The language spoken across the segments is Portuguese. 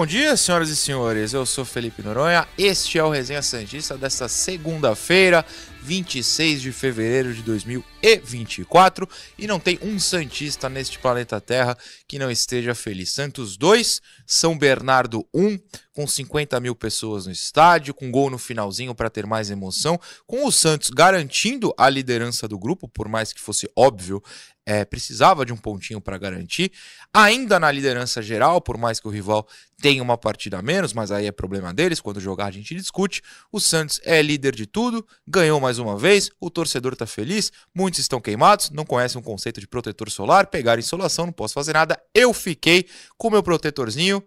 Bom dia, senhoras e senhores. Eu sou Felipe Noronha. Este é o Resenha Santista desta segunda-feira, 26 de fevereiro de 2024. E não tem um Santista neste planeta Terra que não esteja feliz. Santos 2, São Bernardo 1, com 50 mil pessoas no estádio, com gol no finalzinho para ter mais emoção, com o Santos garantindo a liderança do grupo, por mais que fosse óbvio é, precisava de um pontinho para garantir. Ainda na liderança geral, por mais que o rival tenha uma partida a menos, mas aí é problema deles, quando jogar a gente discute. O Santos é líder de tudo, ganhou mais uma vez, o torcedor está feliz, muitos estão queimados, não conhecem o conceito de protetor solar, pegaram insolação, não posso fazer nada. Eu fiquei com meu protetorzinho,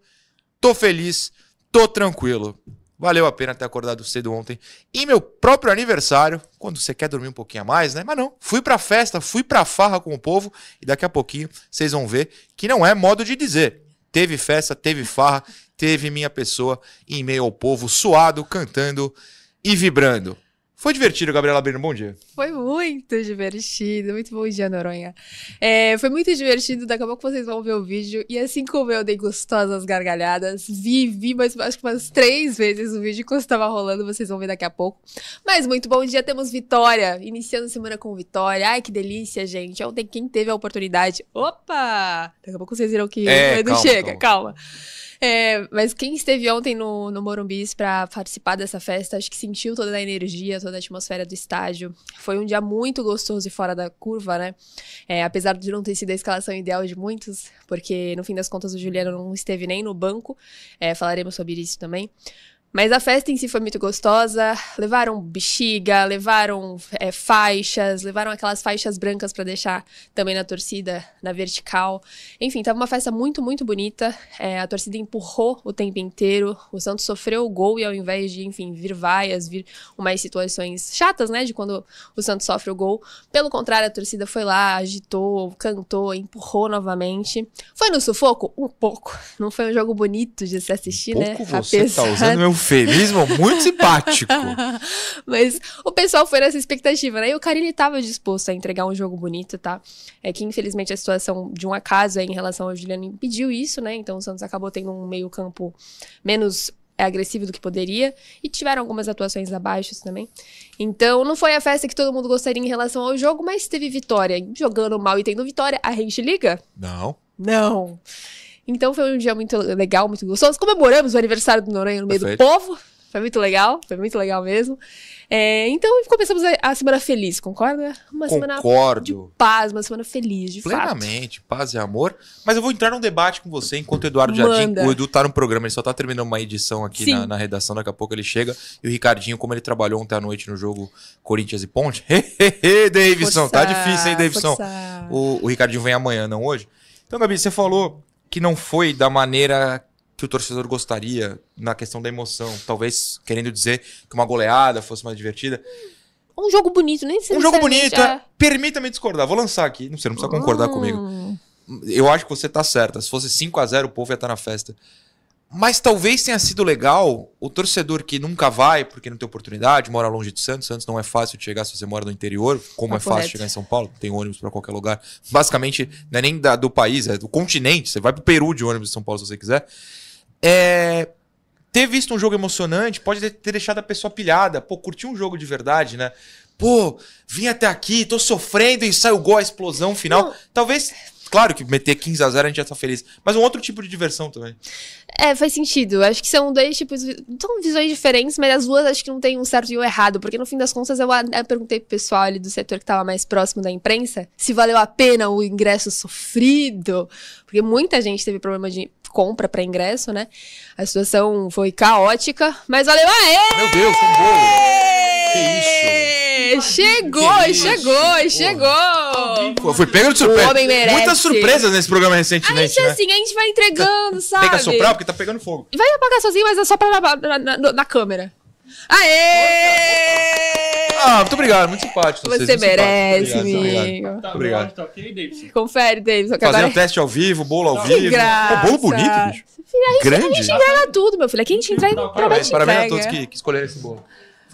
tô feliz, tô tranquilo. Valeu a pena ter acordado cedo ontem. E meu próprio aniversário, quando você quer dormir um pouquinho a mais, né? Mas não, fui pra festa, fui pra farra com o povo e daqui a pouquinho vocês vão ver que não é modo de dizer. Teve festa, teve farra, teve minha pessoa em meio ao povo, suado, cantando e vibrando. Foi divertido, Gabriela Brino, bom dia. Foi muito divertido, muito bom dia, Noronha. É, foi muito divertido, daqui a pouco vocês vão ver o vídeo. E assim como eu dei gostosas gargalhadas, vi, vi, mas acho que umas três vezes o vídeo quando estava rolando, vocês vão ver daqui a pouco. Mas muito bom dia, temos vitória, iniciando a semana com vitória. Ai, que delícia, gente. Ontem quem teve a oportunidade... Opa! Daqui a pouco vocês viram que É, não calma, chega, calma. calma. É, mas quem esteve ontem no, no Morumbi para participar dessa festa, acho que sentiu toda a energia, toda a atmosfera do estádio. Foi um dia muito gostoso e fora da curva, né? É, apesar de não ter sido a escalação ideal de muitos, porque no fim das contas o Juliano não esteve nem no banco. É, falaremos sobre isso também. Mas a festa em si foi muito gostosa. Levaram bexiga, levaram é, faixas, levaram aquelas faixas brancas para deixar também na torcida, na vertical. Enfim, tava uma festa muito, muito bonita. É, a torcida empurrou o tempo inteiro. O Santos sofreu o gol e ao invés de, enfim, vir vaias, vir umas situações chatas, né, de quando o Santos sofre o gol, pelo contrário, a torcida foi lá, agitou, cantou, empurrou novamente. Foi no sufoco? Um pouco. Não foi um jogo bonito de se assistir, né? Pouco você tá usando meu eufemismo muito simpático. Mas o pessoal foi nessa expectativa, né? E o Carilli tava disposto a entregar um jogo bonito, tá? É que infelizmente a situação de um acaso aí em relação ao Juliano impediu isso, né? Então o Santos acabou tendo um meio-campo menos agressivo do que poderia e tiveram algumas atuações abaixo também. Então não foi a festa que todo mundo gostaria em relação ao jogo, mas teve vitória. Jogando mal e tendo vitória, a gente liga? Não. Não. Então foi um dia muito legal, muito gostoso. Comemoramos o aniversário do Noronha no meio Perfeito. do povo. Foi muito legal, foi muito legal mesmo. É, então começamos a, a semana feliz, concorda? Uma semana de Concordo. paz, uma semana feliz, de fato. Plenamente, paz e amor. Mas eu vou entrar num debate com você enquanto o Eduardo Jardim. Manda. O Edu tá no programa, ele só tá terminando uma edição aqui na, na redação, daqui a pouco ele chega. E o Ricardinho, como ele trabalhou ontem à noite no jogo Corinthians e Ponte. Davidson, tá Força, difícil, hein, Davidson? O, o Ricardinho vem amanhã, não hoje. Então, Gabi, você falou que não foi da maneira que o torcedor gostaria na questão da emoção. Talvez querendo dizer que uma goleada fosse mais divertida. Um jogo bonito, nem Um jogo bonito, necessariamente é. Permita-me discordar. Vou lançar aqui. Não, você não precisa concordar comigo. Hum. Eu acho que você tá certa. Se fosse 5 a 0 o povo ia estar na festa. Mas talvez tenha sido legal o torcedor que nunca vai, porque não tem oportunidade, mora longe de Santos. Santos não é fácil de chegar se você mora no interior, como Tá é fácil chegar em São Paulo, tem ônibus pra qualquer lugar. Basicamente, não é nem da- do país, é do continente. Você vai pro Peru de ônibus de São Paulo se você quiser. É, ter visto um jogo emocionante pode ter- ter deixado a pessoa pilhada. Pô, curtir um jogo de verdade, né? Pô, vim até aqui, tô sofrendo e sai o gol, a explosão final. Não. Talvez, claro que meter 15 a 0 a gente já tá feliz. Mas um outro tipo de diversão também. É, faz sentido. Acho que são dois tipos. São visões diferentes, mas as duas acho que não tem um certo e um errado. Porque no fim das contas, eu, eu perguntei pro pessoal ali do setor que tava mais próximo da imprensa se valeu a pena o ingresso sofrido. Porque muita gente teve problema de compra pra ingresso, né? A situação foi caótica, mas valeu. Aê! Meu Deus, um gol! Que isso? Chegou, chegou, chegou! Pô, Fui pego de surpresa. O homem merece. Muitas surpresas nesse programa A recentemente, gente, né? assim, a gente vai entregando, sabe? Tem que assoprar porque tá pegando fogo. Vai apagar sozinho, mas é só pra na, na, na- na câmera. Aê! Ah, muito obrigado, muito simpático. Você vocês, merece. Obrigado, obrigado. amigo. Tá Obrigado. tá ok, Davidson? Confere, Davidson, Fazendo agora... teste ao vivo, bolo ao Que vivo. graça. Pô, bolo bonito, bicho. Grande. Entrega tudo, meu filho. Aqui a gente entrega, Parabéns, promete Parabéns a todos que, que escolheram esse bolo.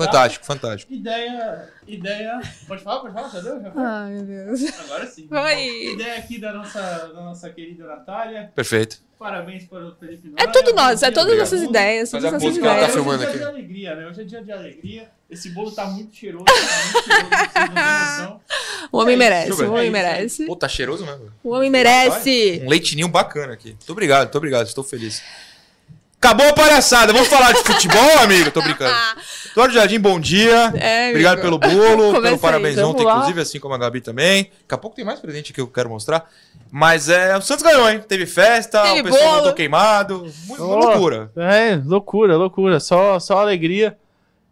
Fantástico, fantástico. Ideia, ideia... Pode falar, pode falar? Já deu? Já foi? Ai, meu Deus. Agora sim. Oi. Ideia aqui da nossa, da nossa querida Natália. Perfeito. Parabéns para o Felipe É Noronha. tudo nós, é todas dia, nossas ideias, todas a nossas ela tá ideias. filmando Hoje é dia aqui. de alegria, né? Hoje é dia de alegria. Esse bolo tá muito cheiroso, tá muito cheiroso, vocês não têm noção. O homem É isso, merece, eu o homem É isso, é merece. Pô, tá cheiroso mesmo. O homem merece. Um leitinho bacana aqui. Muito obrigado, muito obrigado. Estou feliz. Acabou a palhaçada. Vamos falar de futebol, amigo? Tô brincando. Eduardo Jardim, bom dia. É, Obrigado pelo bolo, Comecei, pelo parabéns ontem, lá. inclusive, assim como a Gabi também. Daqui a pouco tem mais presente que eu quero mostrar. Mas é, o Santos ganhou, hein? Teve festa, Teve o pessoal bolo. voltou queimado. Muito Ó, loucura. É, loucura, loucura. Só, só alegria.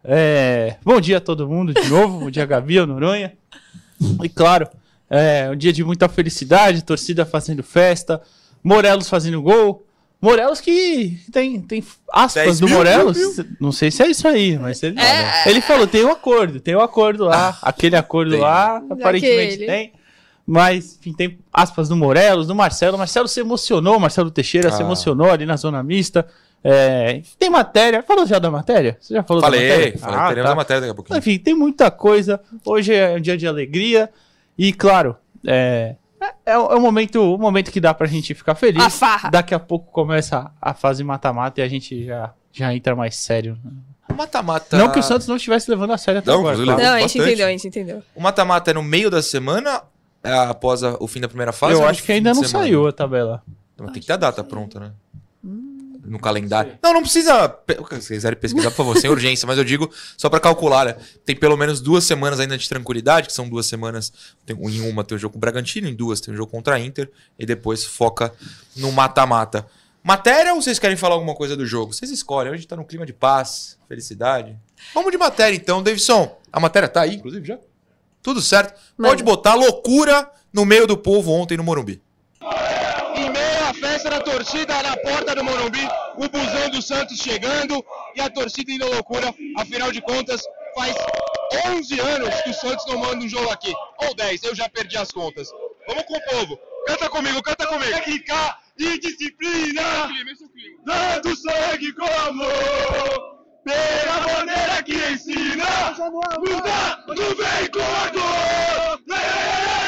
É, bom dia a todo mundo de novo. bom dia, Gabi, Noronha. E claro, é um dia de muita felicidade, torcida fazendo festa, Morelos fazendo gol. Morelos que tem, tem 10 aspas do mil, Morelos. mil, Não sei se é isso aí, mas ele, É. ele falou: tem um acordo, tem um acordo lá. aquele acordo Tem. lá, aparentemente Daquele. tem. Mas, enfim, tem aspas do Morelos, do Marcelo. O Marcelo se emocionou, o Marcelo Teixeira se Ah. emocionou ali na zona mista. É, tem matéria. Falou já da matéria? Você já falou da Falei, matéria? falei. Ah, teremos tá. a matéria daqui a pouquinho. Enfim, tem muita coisa. Hoje é um dia de alegria. E, claro, é, é, é um momento, um momento que dá pra gente ficar feliz. A farra. Daqui a pouco começa a fase mata-mata e a gente já, já entra mais sério. Mata-mata. Não que o Santos não estivesse levando a sério até Não, agora. Não, a gente entendeu, a gente entendeu. O mata-mata é no meio da semana, é após a- o fim da primeira fase? Eu no acho que ainda não semana? saiu a tabela. Mas tem que ter a data pronta, né? No calendário. Não, não precisa. Se quiserem pesquisar, por favor, sem urgência, mas eu digo só pra calcular, né? Tem pelo menos duas semanas ainda de tranquilidade, que são duas semanas. Tem, em uma tem o jogo com o Bragantino, em duas tem o jogo contra a Inter, e depois foca no mata-mata. Matéria ou vocês querem falar alguma coisa do jogo? Vocês escolhem, hoje tá num clima de paz, felicidade. Vamos de matéria então, Davidson. A matéria tá aí, inclusive, já? Tudo certo. Pode botar loucura no meio do povo ontem no Morumbi. Festa da torcida na porta do Morumbi, o busão do Santos chegando e a torcida indo à loucura. Afinal de contas, faz 11 anos que o Santos não manda um jogo aqui. Ou 10, eu já perdi as contas. Vamos com o povo. Canta comigo, canta comigo. Técnica e disciplina. Dando sangue com amor. Pela bandeira que ensina. Luta, não vem com a dor.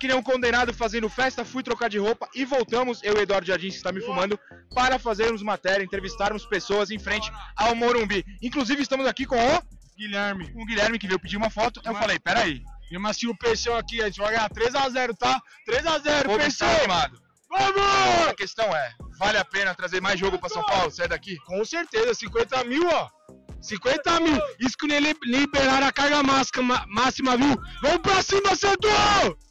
Que nem um condenado fazendo festa, fui trocar de roupa e voltamos, eu e Eduardo Jardim, que está me filmando, para fazermos matéria, entrevistarmos pessoas em frente ao Morumbi. Inclusive estamos aqui com o Guilherme. O Guilherme que veio pedir uma foto. Eu falei, peraí. E mas o Peixão aqui, a gente vai ganhar 3x0, tá? 3x0, Vou Peixão! Vamos! A questão é, vale a pena trazer mais jogo para São Paulo? Sai daqui. Com certeza, 50 mil, ó. 50 mil. Isso que nem li- liberaram a carga máxima, ma- máxima viu? Vamos pra cima, Santos!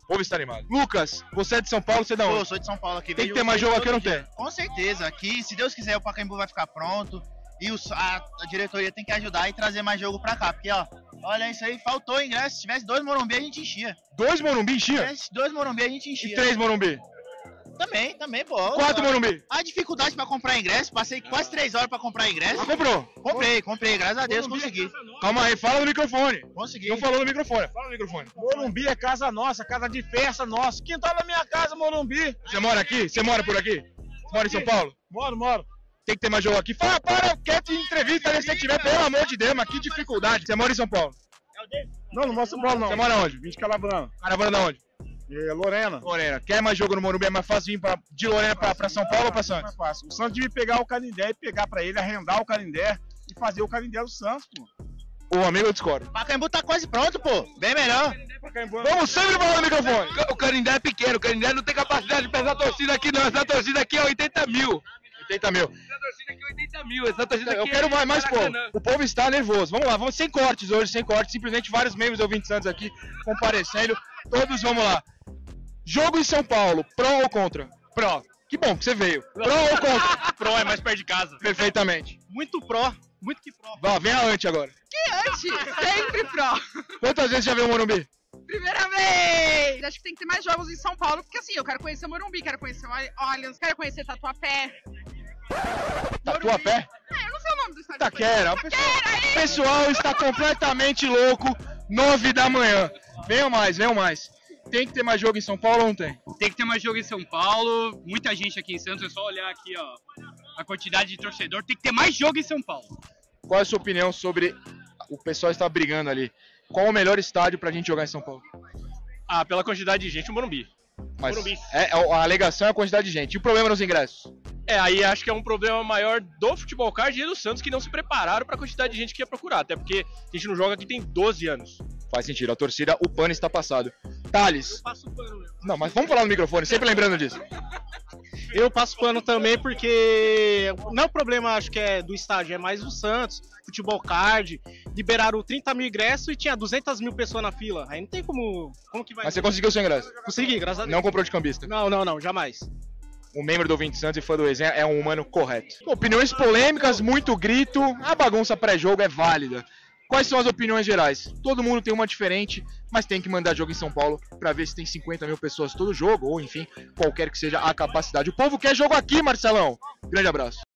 Vou estar animado. Lucas, você é de São Paulo, você é da Pô, onde? eu sou de São Paulo aqui. Tem que ter mais jogo aqui ou não tem? Com certeza. Aqui, se Deus quiser, o Pacaembu vai ficar pronto. E os- a, a diretoria tem que ajudar e trazer mais jogo pra cá. Porque, ó, olha isso aí, faltou ingresso. Se tivesse dois Morumbi, a gente enchia. Dois Morumbi Se enchia? tivesse dois Morumbi, a gente E enchia. três Morumbi? Também, também, pô. Quatro Morumbi? A dificuldade pra comprar ingresso, passei quase três horas pra comprar ingresso. Ah, comprou? Comprei, comprei, graças a Deus consegui. Calma aí, fala no microfone. Consegui. Não falou no microfone, fala no microfone. Morumbi é casa nossa, casa de festa nossa. Quintal da minha casa, Morumbi. Você mora aqui? Você mora por aqui? Você mora em São Paulo? Moro, moro. Tem que ter mais jogo aqui. Fala, para, quieto em entrevista, né? se você tiver, pelo amor de Deus, mas que dificuldade. Você mora em São Paulo? Não, não mostra bola não. Você mora onde? Vim de Calabrana. Calabrana onde? É, Lorena. Lorena. Quer mais jogo no Morumbi? É mais fácil vir pra, de Lorena pra, pra São Paulo ou pra Santos? Mais fácil. O Santos devia pegar o Canindé e pegar pra ele, arrendar o Canindé e fazer o Canindé do Santos, pô. O amigo eu discordo. Pacaembu tá quase pronto, pô. Bem melhor. Vamos sempre falar no microfone. O Canindé é pequeno, o Canindé não tem capacidade de pesar a torcida aqui, não. Essa torcida aqui é 80 mil. 80 mil. Essa torcida aqui é 80 mil. Essa torcida Eu aqui quero é mais, mais povo. O povo está nervoso. Vamos lá, vamos sem cortes hoje, sem cortes. Simplesmente vários membros do 20 Santos aqui comparecendo. Todos vamos lá. Jogo em São Paulo, pró ou contra? Pró. Que bom que você veio. Pró ou contra? Pro é mais perto de casa. Perfeitamente. Muito pró. Muito que pró. Vá, vem a ante agora. Sempre pró. Quantas vezes já veio o Morumbi? Primeira vez! Acho que tem que ter mais jogos em São Paulo, porque assim, eu quero conhecer o Morumbi, quero conhecer o Allianz, quero conhecer Tatuapé. Tatuapé? É, eu não sei o nome do estádio. Taquera. O pessoal, o pessoal está completamente louco. 9 da manhã. Venham mais, venham mais. Tem que ter mais jogo em São Paulo ou não tem? Tem que ter mais jogo em São Paulo. Muita gente aqui em Santos. É só olhar aqui, ó. A quantidade de torcedor. Tem que ter mais jogo em São Paulo. Qual é a sua opinião sobre o pessoal está brigando ali? Qual o melhor estádio pra gente jogar em São Paulo? Ah, pela quantidade de gente, o Morumbi. Mas Morumbi. é, a alegação é a quantidade de gente. E o problema nos ingressos? É, aí acho que é um problema maior do futebol card e do Santos que não se prepararam para a quantidade de gente que ia procurar. Até porque a gente não joga aqui tem 12 anos. Faz sentido. A torcida, o pano está passado. Thales. Passo pano. Não, mas vamos falar no microfone, sempre lembrando disso. Eu passo pano também porque não é o problema, acho que é do estádio, é mais o Santos, futebol card, liberaram 30 mil ingressos e tinha 200 mil pessoas na fila. Aí não tem como, como que vai... Mas você conseguiu seu ingresso? Consegui, graças a Deus. Não comprou de cambista. Não, não, não, jamais. O membro do 20 Santos e fã do Resenha é um humano correto. Opiniões polêmicas, muito grito. A bagunça pré-jogo é válida. Quais são as opiniões gerais? Todo mundo tem uma diferente, mas tem que mandar jogo em São Paulo pra ver se tem 50 mil pessoas todo jogo, ou enfim, qualquer que seja a capacidade. O povo quer jogo aqui, Marcelão. Grande abraço.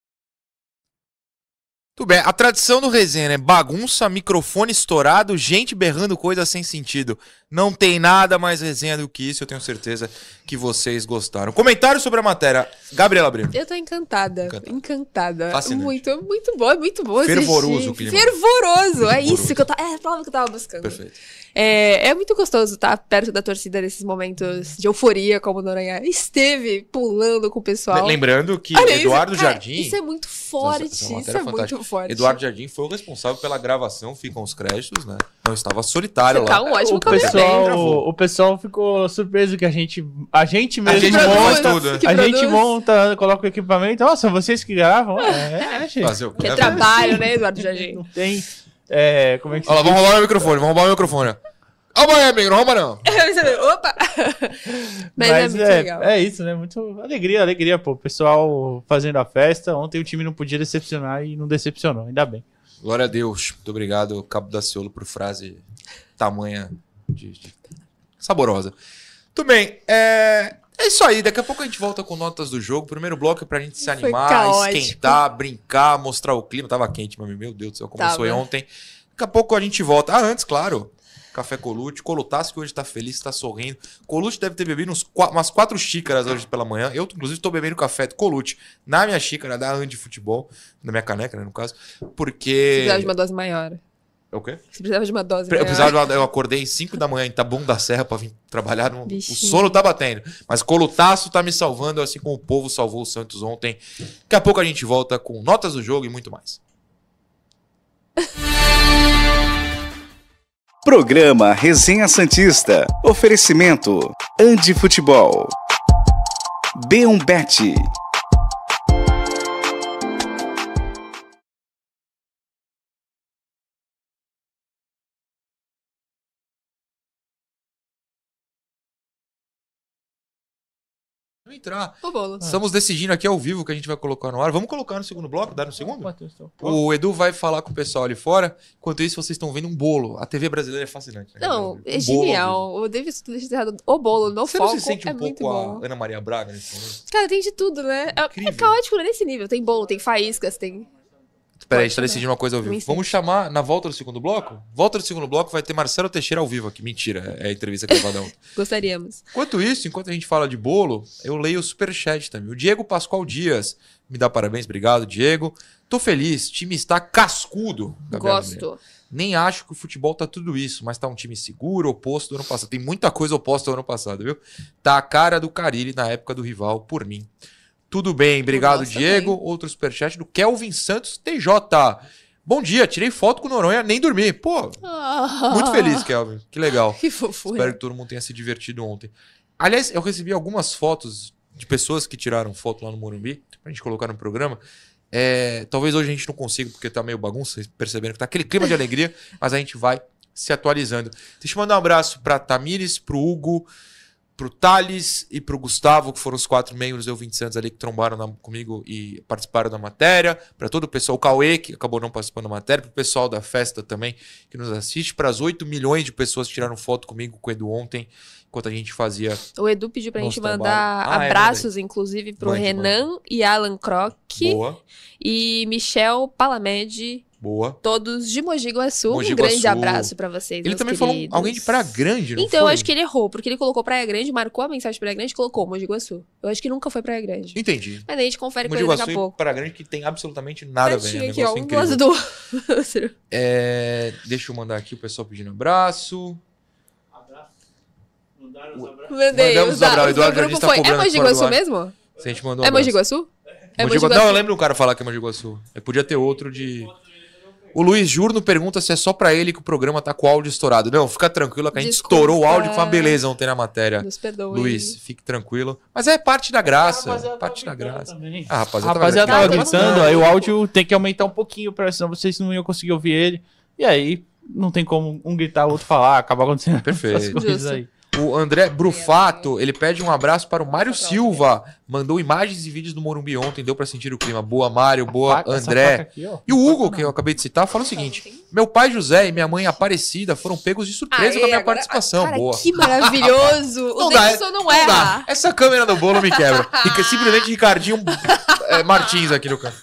Tudo bem, a tradição do resenha, né? Bagunça, microfone estourado, gente berrando coisa sem sentido. Não tem nada mais resenha do que isso, eu tenho certeza que vocês gostaram. Comentário sobre a matéria. Gabriela Brino. Eu tô encantada. Encantada. Encantada. Fascinante. Muito, muito boa, muito boa. Fervoroso assistir. o clima. Fervoroso. É Fervoroso. isso que eu tava. É a palavra que eu tava buscando. Perfeito. É, é muito gostoso estar perto da torcida nesses momentos de euforia, como o Noronha esteve pulando com o pessoal. Lembrando que Olha isso, Eduardo cara, Jardim. Isso é muito forte. Essa- essa matéria isso é é fantástica. muito forte. Eduardo Jardim foi o responsável pela gravação, ficam os créditos, né? Não estava solitário Você lá. tá um ótimo O pessoal, o pessoal ficou surpreso que a gente, a gente mesmo gente produz, faz monta, tudo. que a gente monta, coloca o equipamento. Nossa, vocês que gravam? É, é, gente. Fazer o Que é trabalho, né, Eduardo Jardim? Não tem, é, como é que Olha lá, vamos roubar o microfone, vamos roubar o microfone. Rouba aí, amigo, não rouba não. Opa! Mas, é muito legal. é isso, né? Muito alegria, alegria, pô. O pessoal fazendo a festa. Ontem o time não podia decepcionar e não decepcionou, ainda bem. Glória a Deus. Muito obrigado, Cabo da Ciolo, por frase tamanha de, de- saborosa. Tudo bem. É... é isso aí. Daqui a pouco a gente volta com notas do jogo. Primeiro bloco é pra gente se Foi animar, caótico. esquentar, brincar, mostrar o clima. Tava quente, mas meu Deus do céu, começou Tava. aí ontem. Daqui a pouco a gente volta. Ah, antes, claro. Café Colute. Colutassi que hoje tá feliz, tá sorrindo. Colute deve ter bebido uns umas quatro xícaras hoje pela manhã. Eu, inclusive, tô bebendo café de Colute na minha xícara da Andi Futebol. Na minha caneca, né, no caso. Porque... precisava de uma dose maior. É o quê? Você precisava de uma dose Eu, maior. precisava de uma- eu acordei 5 da manhã em Taboão da Serra pra vir trabalhar. no- o sono tá batendo. Mas Colutaço tá me salvando, assim como o povo salvou o Santos ontem. Daqui a pouco a gente volta com notas do jogo e muito mais. Programa Resenha Santista. Oferecimento Andi Futebol. B1 entrar. O bolo. Estamos decidindo aqui ao vivo o que a gente vai colocar no ar. Vamos colocar no segundo bloco? Dá no segundo? O Edu vai falar com o pessoal ali fora. Enquanto isso, vocês estão vendo um bolo. A TV brasileira é fascinante. né? Não, Um é bolo ao genial. O David o bolo no Você não foco se sente um é pouco bom. a Ana Maria Braga nesse momento? Cara, tem de tudo, né? É, é caótico nesse nível. Tem bolo, tem faíscas, tem... Peraí, a Pode gente tá decidindo uma coisa ao vivo. Vamos chamar na volta do segundo bloco? Volta do segundo bloco vai ter Marcelo Teixeira ao vivo aqui. Mentira, é a entrevista que eu ontem. Gostaríamos. Enquanto isso, enquanto a gente fala de bolo, eu leio o superchat também. O Diego Pascoal Dias me dá parabéns, obrigado, Diego. Tô feliz, time está cascudo. Gabriel Gabriel. Gosto. Nem acho que o futebol tá tudo isso, mas tá um time seguro, oposto do ano passado. Tem muita coisa oposta ao ano passado, viu? Tá a cara do Carilli na época do rival, por mim. Tudo bem, obrigado, Diego. Outro superchat do Kelvin Santos TJ. Bom dia, tirei foto com o Noronha, nem dormi. Pô, muito feliz, Kelvin. Que legal. Que fofura. Espero que todo mundo tenha se divertido ontem. Aliás, eu recebi algumas fotos de pessoas que tiraram foto lá no Morumbi, pra gente colocar no programa. É, talvez hoje a gente não consiga, porque tá meio bagunça, vocês perceberam que tá aquele clima de alegria, mas a gente vai se atualizando. Deixa eu mandar um abraço pra Tamires, pro Hugo, pro Thales e pro Gustavo, que foram os quatro membros do 20 Santos ali que trombaram na- comigo e participaram da matéria, Pra todo o pessoal, o Cauê, que acabou não participando da matéria, pro pessoal da festa também, que nos assiste, para as 8 milhões de pessoas que tiraram foto comigo com o Edu ontem, enquanto a gente fazia O Edu pediu pra gente trabalho. mandar Ah, é, abraços, inclusive, pro Mande, Renan e Alan Croc boa, e Michel Palamed, boa. todos de Mogi Guaçu. Mogi Um grande Guaçu. abraço pra vocês, Ele também falou queridos. alguém de Praia Grande, não Então, eu foi? acho que ele errou, porque ele colocou Praia Grande, marcou a mensagem de Praia Grande e colocou Mogi Guaçu. Eu acho que nunca foi Praia Grande. Entendi. Mas daí a gente confere com Mogi ele daqui Guaçu a pouco. Praia Grande que tem absolutamente nada a ver. É um aqui, ó, um do outro. É, deixa eu mandar aqui o pessoal pedindo abraço. Mandei. Mandamos os o Abraão, da- Eduardo o grupo Jardim tá foi. É cobrando Mogi Guaçu mesmo? Se a gente mandou É abraço. Mogi Guaçu? É Mogi Guaçu. Não, eu lembro um cara falar que é Mogi Guaçu. Eu podia ter outro de. O Luiz Jurno pergunta se é só pra ele que o programa tá com o áudio estourado. Não, fica tranquilo que a gente Desculpa. estourou o áudio com uma beleza ontem na matéria. Nos perdoe. Luiz, fique tranquilo. Mas é parte da graça. parte da graça. Também. Ah, A rapaziada, rapaziada tava gritando, não. aí o áudio tem que aumentar um pouquinho, pra, senão vocês não iam conseguir ouvir ele. E aí, não tem como um gritar, o outro falar, acaba acontecendo Perfeito. essas coisas aí. O André Brufato, ele pede um abraço para o Mário Silva. Mandou imagens e vídeos do Morumbi ontem, deu pra sentir o clima. Boa, Mário. Boa, Faca- André. aqui. E o Hugo, que eu acabei de citar, fala o seguinte: Meu pai José e minha mãe Aparecida foram pegos de surpresa Aê, com a minha agora- participação. Cara, Boa. que maravilhoso! o Davidson não, é Não dá. erra. Essa câmera do bolo me quebra. Fica simplesmente Ricardinho é, Martins aqui no canto.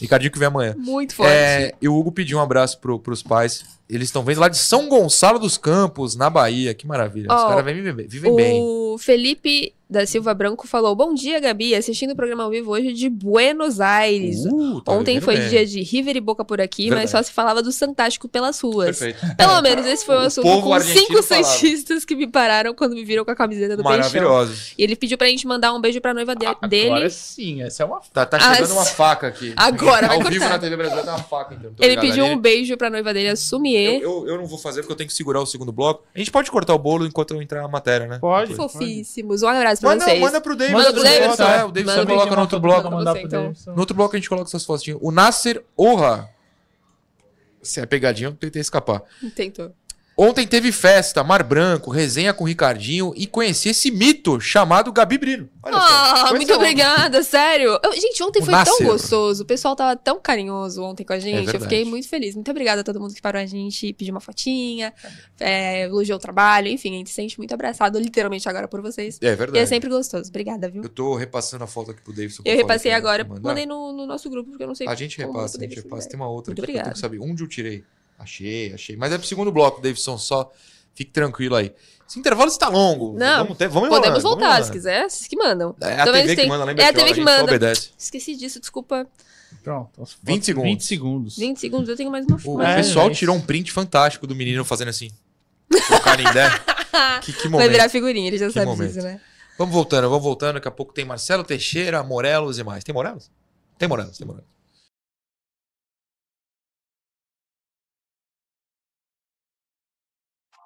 Ricardinho que vem amanhã. Muito forte. É, e o Hugo pediu um abraço pro, pros pais. Eles estão vendo lá de São Gonçalo dos Campos, na Bahia. Que maravilha. Os Ó, caras vivem, bem- vivem bem. O Felipe da Silva Branco falou: Bom dia, Gabi. Assistindo o programa ao vivo hoje de Buenos Aires. Uh, tá Ontem foi bem. dia de River e Boca por aqui, Verdade. mas só se falava do Santástico pelas ruas. Perfeito. Pelo menos esse foi o O assunto com cinco santistas que me pararam quando me viram com a camiseta do Peixão. Maravilhosos. E ele pediu pra gente mandar um beijo pra noiva de- Agora dele. sim, essa é uma Tá, tá Ah, chegando uma s- faca aqui. Agora vai Ao vivo na TV brasileira tem uma faca, então. Ele pediu Ali. um beijo pra noiva dele, a Sumier. Eu, eu, eu não vou fazer porque eu tenho que segurar o segundo bloco. A gente pode cortar o bolo enquanto eu entrar na matéria, né? Pode. Fofíssimos. Um abraço pra Manda, vocês. manda pro David. Manda pro David, tá? é, o David Manda só coloca no outro bloco. mandar você, pro então. No outro bloco a gente coloca essas fotinhas. O Nasser Orra. Se é pegadinha, eu tentei escapar. Tentou. Ontem teve festa, Mar Branco, resenha com o Ricardinho e conheci esse mito chamado Gabi Brino. Olha só. Ah, Conheci muito ontem. obrigada, sério. Eu- gente, ontem O foi tão gostoso. O pessoal tava tão carinhoso ontem com a gente. eu verdade. fiquei muito feliz. Muito obrigada a todo mundo que parou a gente, pediu uma fotinha, é, elogiou o trabalho. Enfim, a gente se sente muito abraçado, literalmente, agora por vocês. É E verdade. é sempre gostoso. Obrigada, viu? Eu tô repassando a foto aqui pro Davidson. Eu repassei agora. Mandei no, no nosso grupo, porque eu não sei A gente repassa, a gente repassa. Tem uma outra Muito aqui que eu tenho obrigada. que saber. Onde eu tirei? Achei, achei. Mas é pro segundo bloco, Davidson, só fique tranquilo aí. Esse intervalo está longo. Não, vamos ter, vamos Podemos enrolando, vamos voltar, se quiser. Vocês que mandam. É a Também TV que tem- manda, lembra É a que TV que só manda. obedece. Esqueci disso, desculpa. Pronto. 20 segundos. 20 segundos. 20 segundos, eu tenho mais uma O foto. É, pessoal é tirou um print fantástico do menino fazendo assim. O Canindé. que, que Vai momento. virar figurinha, ele já Que sabe momento. disso, né? Vamos voltando, vamos voltando. Daqui a pouco tem Marcelo Teixeira, Morelos e mais. Tem Morelos? Tem Morelos, tem Morelos.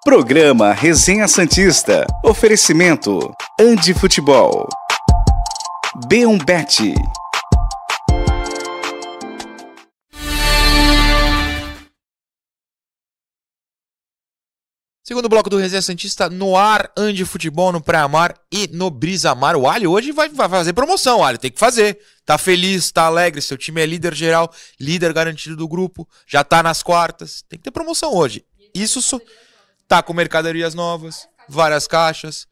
Programa Resenha Santista. Oferecimento: Andi Futebol. B1Bet. Segundo bloco do Resenha Santista no ar, Ande Futebol no Praia Mar e no Brisa Mar. O Ali hoje vai, vai fazer promoção, Ali, tem que fazer. Tá feliz, tá alegre, seu time é líder geral, líder garantido do grupo, já tá nas quartas. Tem que ter promoção hoje. Isso só- tá com mercadorias novas, várias caixas.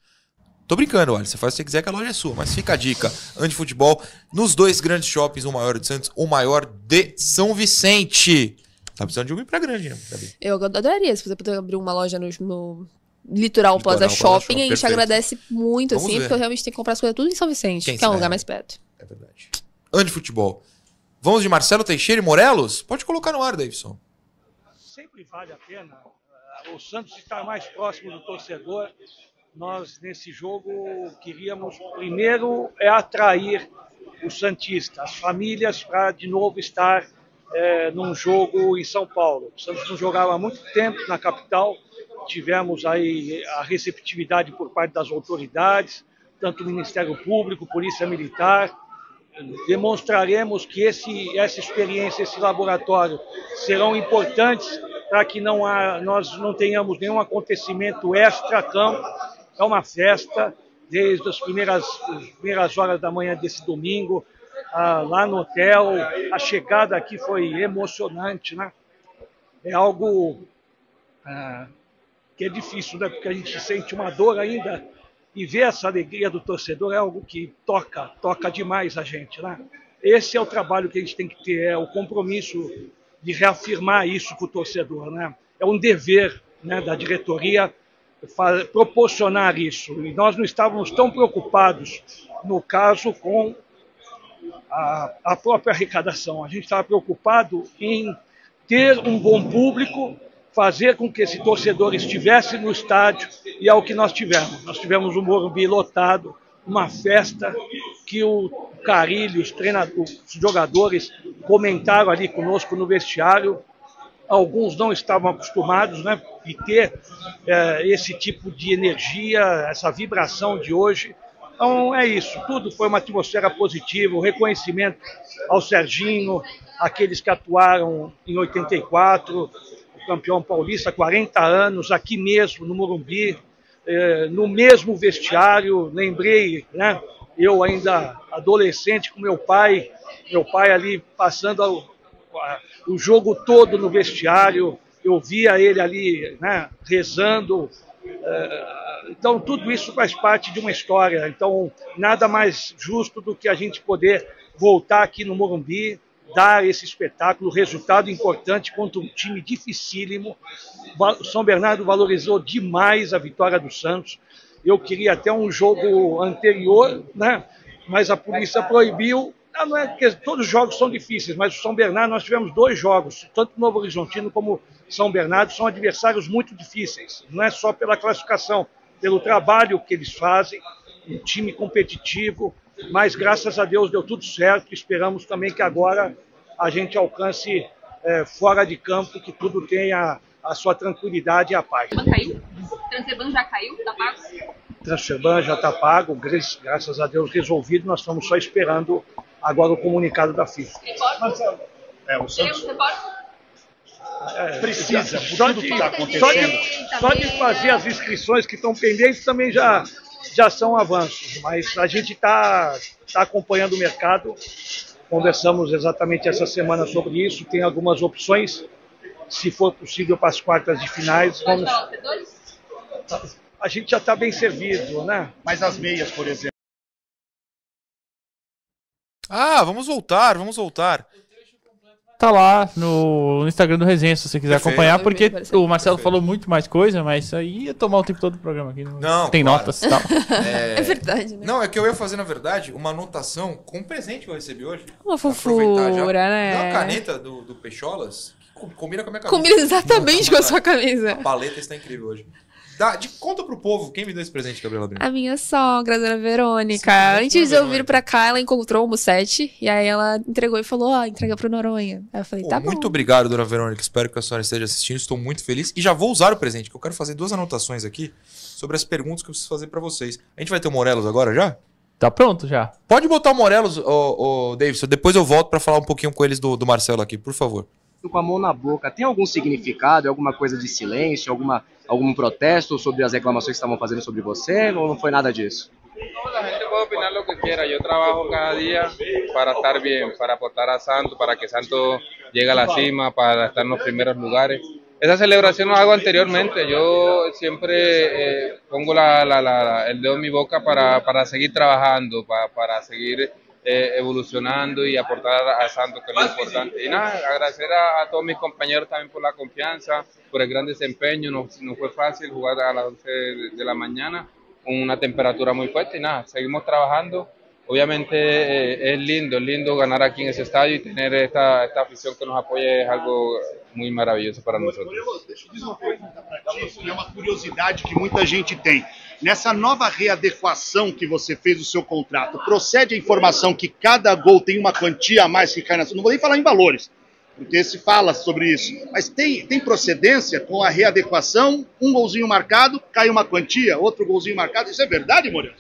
Tô brincando, olha, você faz o que você quiser que a loja é sua, mas fica a dica. Ande Futebol nos dois grandes shoppings, o maior de Santos, o maior de São Vicente. Tá precisando de um ir pra grande, né? Gabi? Eu adoraria se você puder abrir uma loja no, no Litoral Litoral Plaza Shopping. Shopping, a gente agradece muito, Vamos assim, ver. porque eu realmente tenho que comprar as coisas tudo em São Vicente, Quem que é um lugar mais perto. É verdade. Ande Futebol. Vamos de Marcelo Teixeira e Morelos? Pode colocar no ar, Davidson. sempre vale a pena. O Santos estar mais próximo do torcedor. Nós, nesse jogo, queríamos, primeiro, é atrair o Santista, as famílias, para de novo estar é, num jogo em São Paulo. O Santos não jogava há muito tempo na capital. Tivemos aí a receptividade por parte das autoridades, tanto o Ministério Público, Polícia Militar, demonstraremos que esse, essa experiência, esse laboratório serão importantes para que não há, nós não tenhamos nenhum acontecimento extra-campo. É uma festa, desde as primeiras, as primeiras horas da manhã desse domingo, ah, lá no hotel. A chegada aqui foi emocionante, né? É algo ah, que é difícil, né? Porque a gente sente uma dor ainda e ver essa alegria do torcedor é algo que toca, toca demais a gente, né? Esse é o trabalho que a gente tem que ter, é o compromisso de reafirmar isso com o torcedor, né? É um dever né, da diretoria proporcionar isso. E nós não estávamos tão preocupados, no caso, com a, a própria arrecadação. A gente estava preocupado em ter um bom público, fazer com que esse torcedor estivesse no estádio, e é o que nós tivemos. Nós tivemos o Morumbi lotado, uma festa que o Carilho, os treinadores, os jogadores comentaram ali conosco no vestiário. Alguns não estavam acostumados, né, de ter eh, esse tipo de energia, essa vibração de hoje. Então é isso, tudo foi uma atmosfera positiva, o reconhecimento ao Serginho, aqueles que atuaram em 84, o campeão paulista, 40 anos, aqui mesmo no Morumbi, eh, no mesmo vestiário, lembrei, né, eu ainda adolescente com meu pai, meu pai ali passando ao- a- o jogo todo no vestiário, eu via ele ali né, rezando. eh, Então, tudo isso faz parte de uma história. Então, nada mais justo do que a gente poder voltar aqui no Morumbi, dar esse espetáculo, resultado importante contra um time dificílimo. O São Bernardo valorizou demais a vitória do Santos. Eu queria até um jogo anterior, né? mas a polícia proibiu. Ah, Não é que todos os jogos são difíceis, mas o São Bernardo nós tivemos dois jogos, tanto Novo Horizontino como São Bernardo são adversários muito difíceis. Não é só pela classificação, pelo trabalho que eles fazem, um time competitivo. Mas graças a Deus deu tudo certo. Esperamos também que agora a gente alcance eh, fora de campo, que tudo tenha a sua tranquilidade e a paz. caiu? Transferban já caiu? Tá pago? Transferban já está pago, gra- graças a Deus resolvido. Nós estamos só esperando agora o comunicado da FIFA. É, o Santos... É, Precisa, só de, tá só de, só de fazer as inscrições que estão pendentes também já, já são avanços. Mas a gente está tá acompanhando o mercado. Conversamos exatamente essa semana sobre isso. Tem algumas opções. Se for possível para as quartas de finais, vamos. A gente já está bem servido, né? Mas as meias, por exemplo. Ah, vamos voltar, vamos voltar. Tá lá no, Instagram do Resenha, se você quiser Perfeito. acompanhar, porque Perfeito. o Marcelo falou muito mais coisa, mas isso aí ia tomar o tempo todo do programa aqui. Não, Tem claro. notas e tal. É verdade, né? Não, é que eu ia fazer, na verdade, uma anotação com um presente que eu recebi hoje. Uma Aproveitar já. fofura, né? Uma caneta do, do Peixolas combina com a minha camisa. Combina exatamente com a sua camisa. A paleta está incrível hoje. Dá, de, conta pro povo quem me deu esse presente, Gabriela Brino. A minha sogra, a dona Verônica. Simplesmente Antes de eu vir pra cá, ela encontrou o Musete. E aí ela entregou e falou: Ó, entrega pro Noronha. Aí eu falei: Pô, tá bom. muito obrigado, dona Verônica. Espero que a senhora esteja assistindo. Estou muito feliz. E já vou usar o presente, que eu quero fazer duas anotações aqui sobre as perguntas que eu preciso fazer pra vocês. A gente vai ter o Morelos agora já? Tá pronto já. Pode botar o Morelos, ô, ô, Davidson. Depois eu volto pra falar um pouquinho com eles do, do Marcelo aqui, por favor. Com a mão na boca, tem algum significado, alguma coisa de silêncio, alguma, algum protesto sobre as reclamações que estavam fazendo sobre você, ou não foi nada disso? La gente puede opinar lo que quiera. Yo trabajo cada día para estar bien, para aportar a Santos, para que Santos llegue a la cima, para estar en los primeros lugares. Esa celebración lo hago anteriormente. Yo siempre eh, pongo la- la- la- el dedo en mi boca para, para seguir trabajando, pa- para seguir eh, evolucionando y aportar a Santos, que es lo importante. Y nada, agradecer a, a todos mis compañeros también por la confianza, por el gran desempeño. No, no fue fácil jugar a las 11 de, de la mañana con una temperatura muy fuerte y nada, seguimos trabajando obviamente eh, es lindo, es lindo ganar aquí en ese estadio y tener esta, esta afición que nos apoya es algo muy maravilloso para nosotros. Deixa eu dizer uma que é uma curiosidade que muita gente tem. Nessa nova readequação que você fez do seu contrato, procede a informação que cada gol tem uma quantia a mais que cai na Não vou nem falar em valores, porque se fala sobre isso. Mas tem, tem procedência com a readequação? Um golzinho marcado, cai uma quantia, outro golzinho marcado. Isso é verdade, Moreira?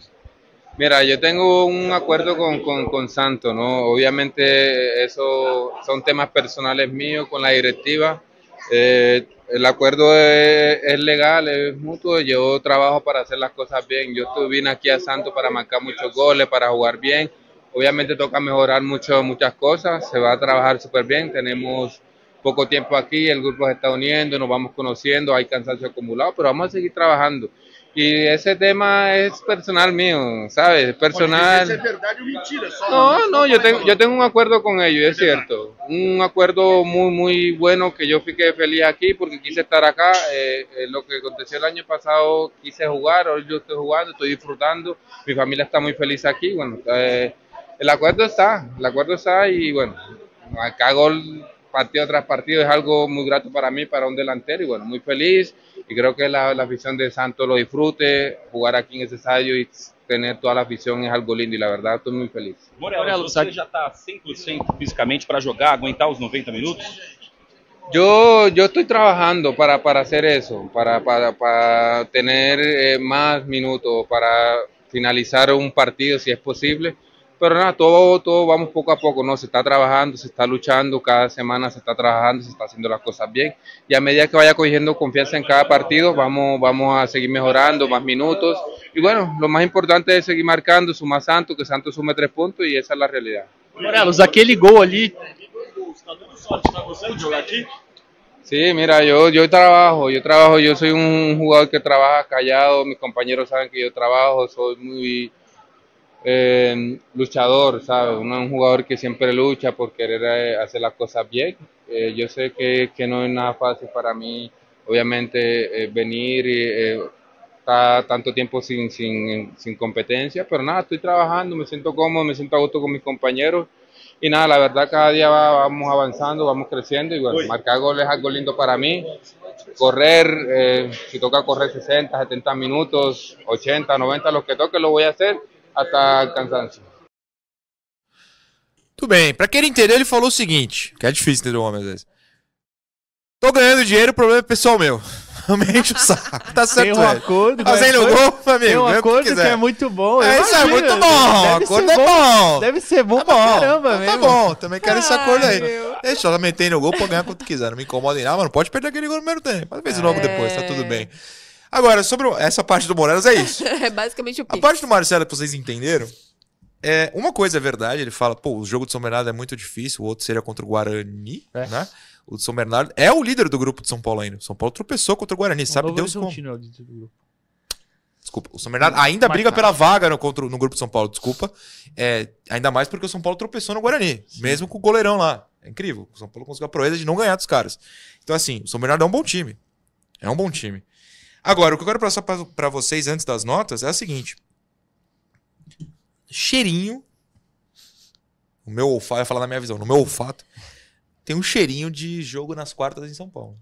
Mira, yo tengo un acuerdo con, con, con Santo, ¿no? Obviamente eso son temas personales míos con la directiva. Eh, el acuerdo es, es, legal, es mutuo. Yo trabajo para hacer las cosas bien. Yo vine aquí a Santo para marcar muchos goles, para jugar bien. Obviamente toca mejorar mucho, muchas cosas. Se va a trabajar súper bien. Tenemos poco tiempo aquí, el grupo se está uniendo, nos vamos conociendo, hay cansancio acumulado, pero vamos a seguir trabajando. Y ese tema es personal mío, ¿sabes? Personal. é verdade ou mentira? Só No, no, yo tengo, yo tengo un acuerdo con ellos, es cierto. Un acuerdo muy, muy bueno que yo fui que feliz aquí porque quise estar acá. Eh, eh, lo que aconteció el año pasado, quise jugar, hoy yo estoy jugando, estoy disfrutando. Mi familia está muy feliz aquí. Bueno, eh, el acuerdo está, el acuerdo está y bueno, acá gol partido tras partido es algo muy grato para mí, para un delantero y bueno, muy feliz y creo que la, la afición de Santos lo disfrute, jugar aquí en esse estadio y tener toda la afición es algo lindo y la verdad estoy muy feliz. Morelo, você já está 100% fisicamente para jogar, aguentar os 90 minutos? Yo, yo estoy trabajando para, para hacer eso, para, para, para tener eh, más minutos, para finalizar un partido si es posible. Pero nada, todo, todo vamos poco a poco, ¿no? Se está trabajando, se está luchando, cada semana se está trabajando, se está haciendo las cosas bien. Y a medida que vaya cogiendo confianza en cada partido, vamos, vamos a seguir mejorando, más minutos. Y bueno, lo más importante es seguir marcando, sumar Santos, que Santos sume tres puntos y esa es la realidad. Morelos, aquele gol ali. Sí, mira, yo, yo trabajo, yo trabajo, yo soy un jugador que trabaja callado, mis compañeros saben que yo trabajo, soy muy eh, luchador, ¿sabes? Un, un, jugador que siempre lucha por querer eh, hacer las cosas bien. Eh, yo sé que, que, no es nada fácil para mí, obviamente, eh, venir y estar tanto tiempo sin, sin, sin, competencia, pero nada, estoy trabajando, me siento cómodo, me siento a gusto con mis compañeros. Y nada, la verdad cada día va, vamos avanzando, vamos creciendo y bueno, marcar goles es algo lindo para mí. Correr, eh, si toca correr 60, 70 minutos, 80, 90, lo que toque lo voy a hacer hasta cansancio. Tudo bem, pra quem entender, ele falou o seguinte, que é difícil entender o homem às vezes. Tô ganhando dinheiro, o problema é pessoal meu. Enche o saco, tá certo. Tem um acordo, Fazendo mas- gol, amigo. Tem um que acordo que, quiser. é muito bom. É, isso é muito bom. O acordo é bom. Deve ser bom Tá pra bom. caramba Então mesmo. Tá bom, também quero esse acordo aí. Ai, meu. Deixa eu metendo o gol, pode ganhar quanto quiser. Não me incomoda em nada, mas não pode perder aquele gol no primeiro tempo. Pode ver logo depois, tá tudo bem. Agora, sobre o- essa parte do Morelos, é isso. é basicamente o A Pix. parte do Marcelo que vocês entenderam, é, uma coisa é verdade, ele fala, pô, o jogo de São Bernardo é muito difícil, o outro seria contra o Guarani, né? O de São Bernardo é o líder do grupo de São Paulo ainda. São Paulo tropeçou contra o Guarani, sabe Novo Deus como. Horizontino é o líder do grupo. Desculpa, o São Bernardo ainda briga pela vaga no, contra, o- no grupo de São Paulo, desculpa. É, ainda mais porque o São Paulo tropeçou no Guarani, mesmo com o goleirão lá. É incrível. O São Paulo conseguiu a proeza de não ganhar dos caras. Então, assim, o São Bernardo é um bom time. É um bom time. Agora, o que eu quero passar pra vocês antes das notas é o seguinte: cheirinho. O meu olfato, eu ia falar na minha visão, no meu olfato, tem um cheirinho de jogo nas quartas em São Paulo.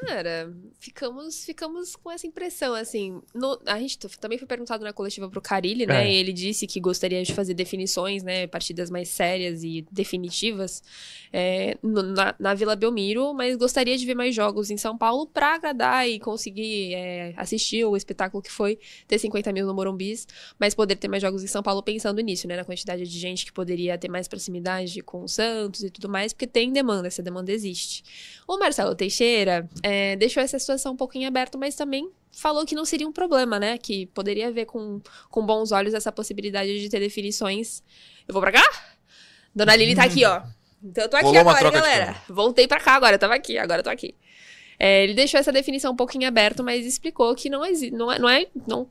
Cara, ficamos, ficamos com essa impressão, assim. no- a gente também foi perguntado na coletiva pro Carilli, né? É. E ele disse que gostaria de fazer definições, né? Partidas mais sérias e definitivas é, no- na, na Vila Belmiro, mas gostaria de ver mais jogos em São Paulo pra agradar e conseguir é, assistir o espetáculo que foi ter 50 mil no Morumbis, mas poder ter mais jogos em São Paulo pensando nisso, né? Na quantidade de gente que poderia ter mais proximidade com o Santos e tudo mais, porque tem demanda, essa demanda existe. O Marcelo Teixeira é, deixou essa situação um pouquinho aberta, mas também falou que não seria um problema, né? Que poderia ver com, com bons olhos essa possibilidade de ter definições. Eu vou pra cá? Dona Lili tá aqui, ó. Então eu tô aqui Rolou agora, galera. Voltei pra cá agora, eu tava aqui, agora eu tô aqui. É, ele deixou essa definição um pouquinho aberta, mas explicou que não existe, não é, não é, não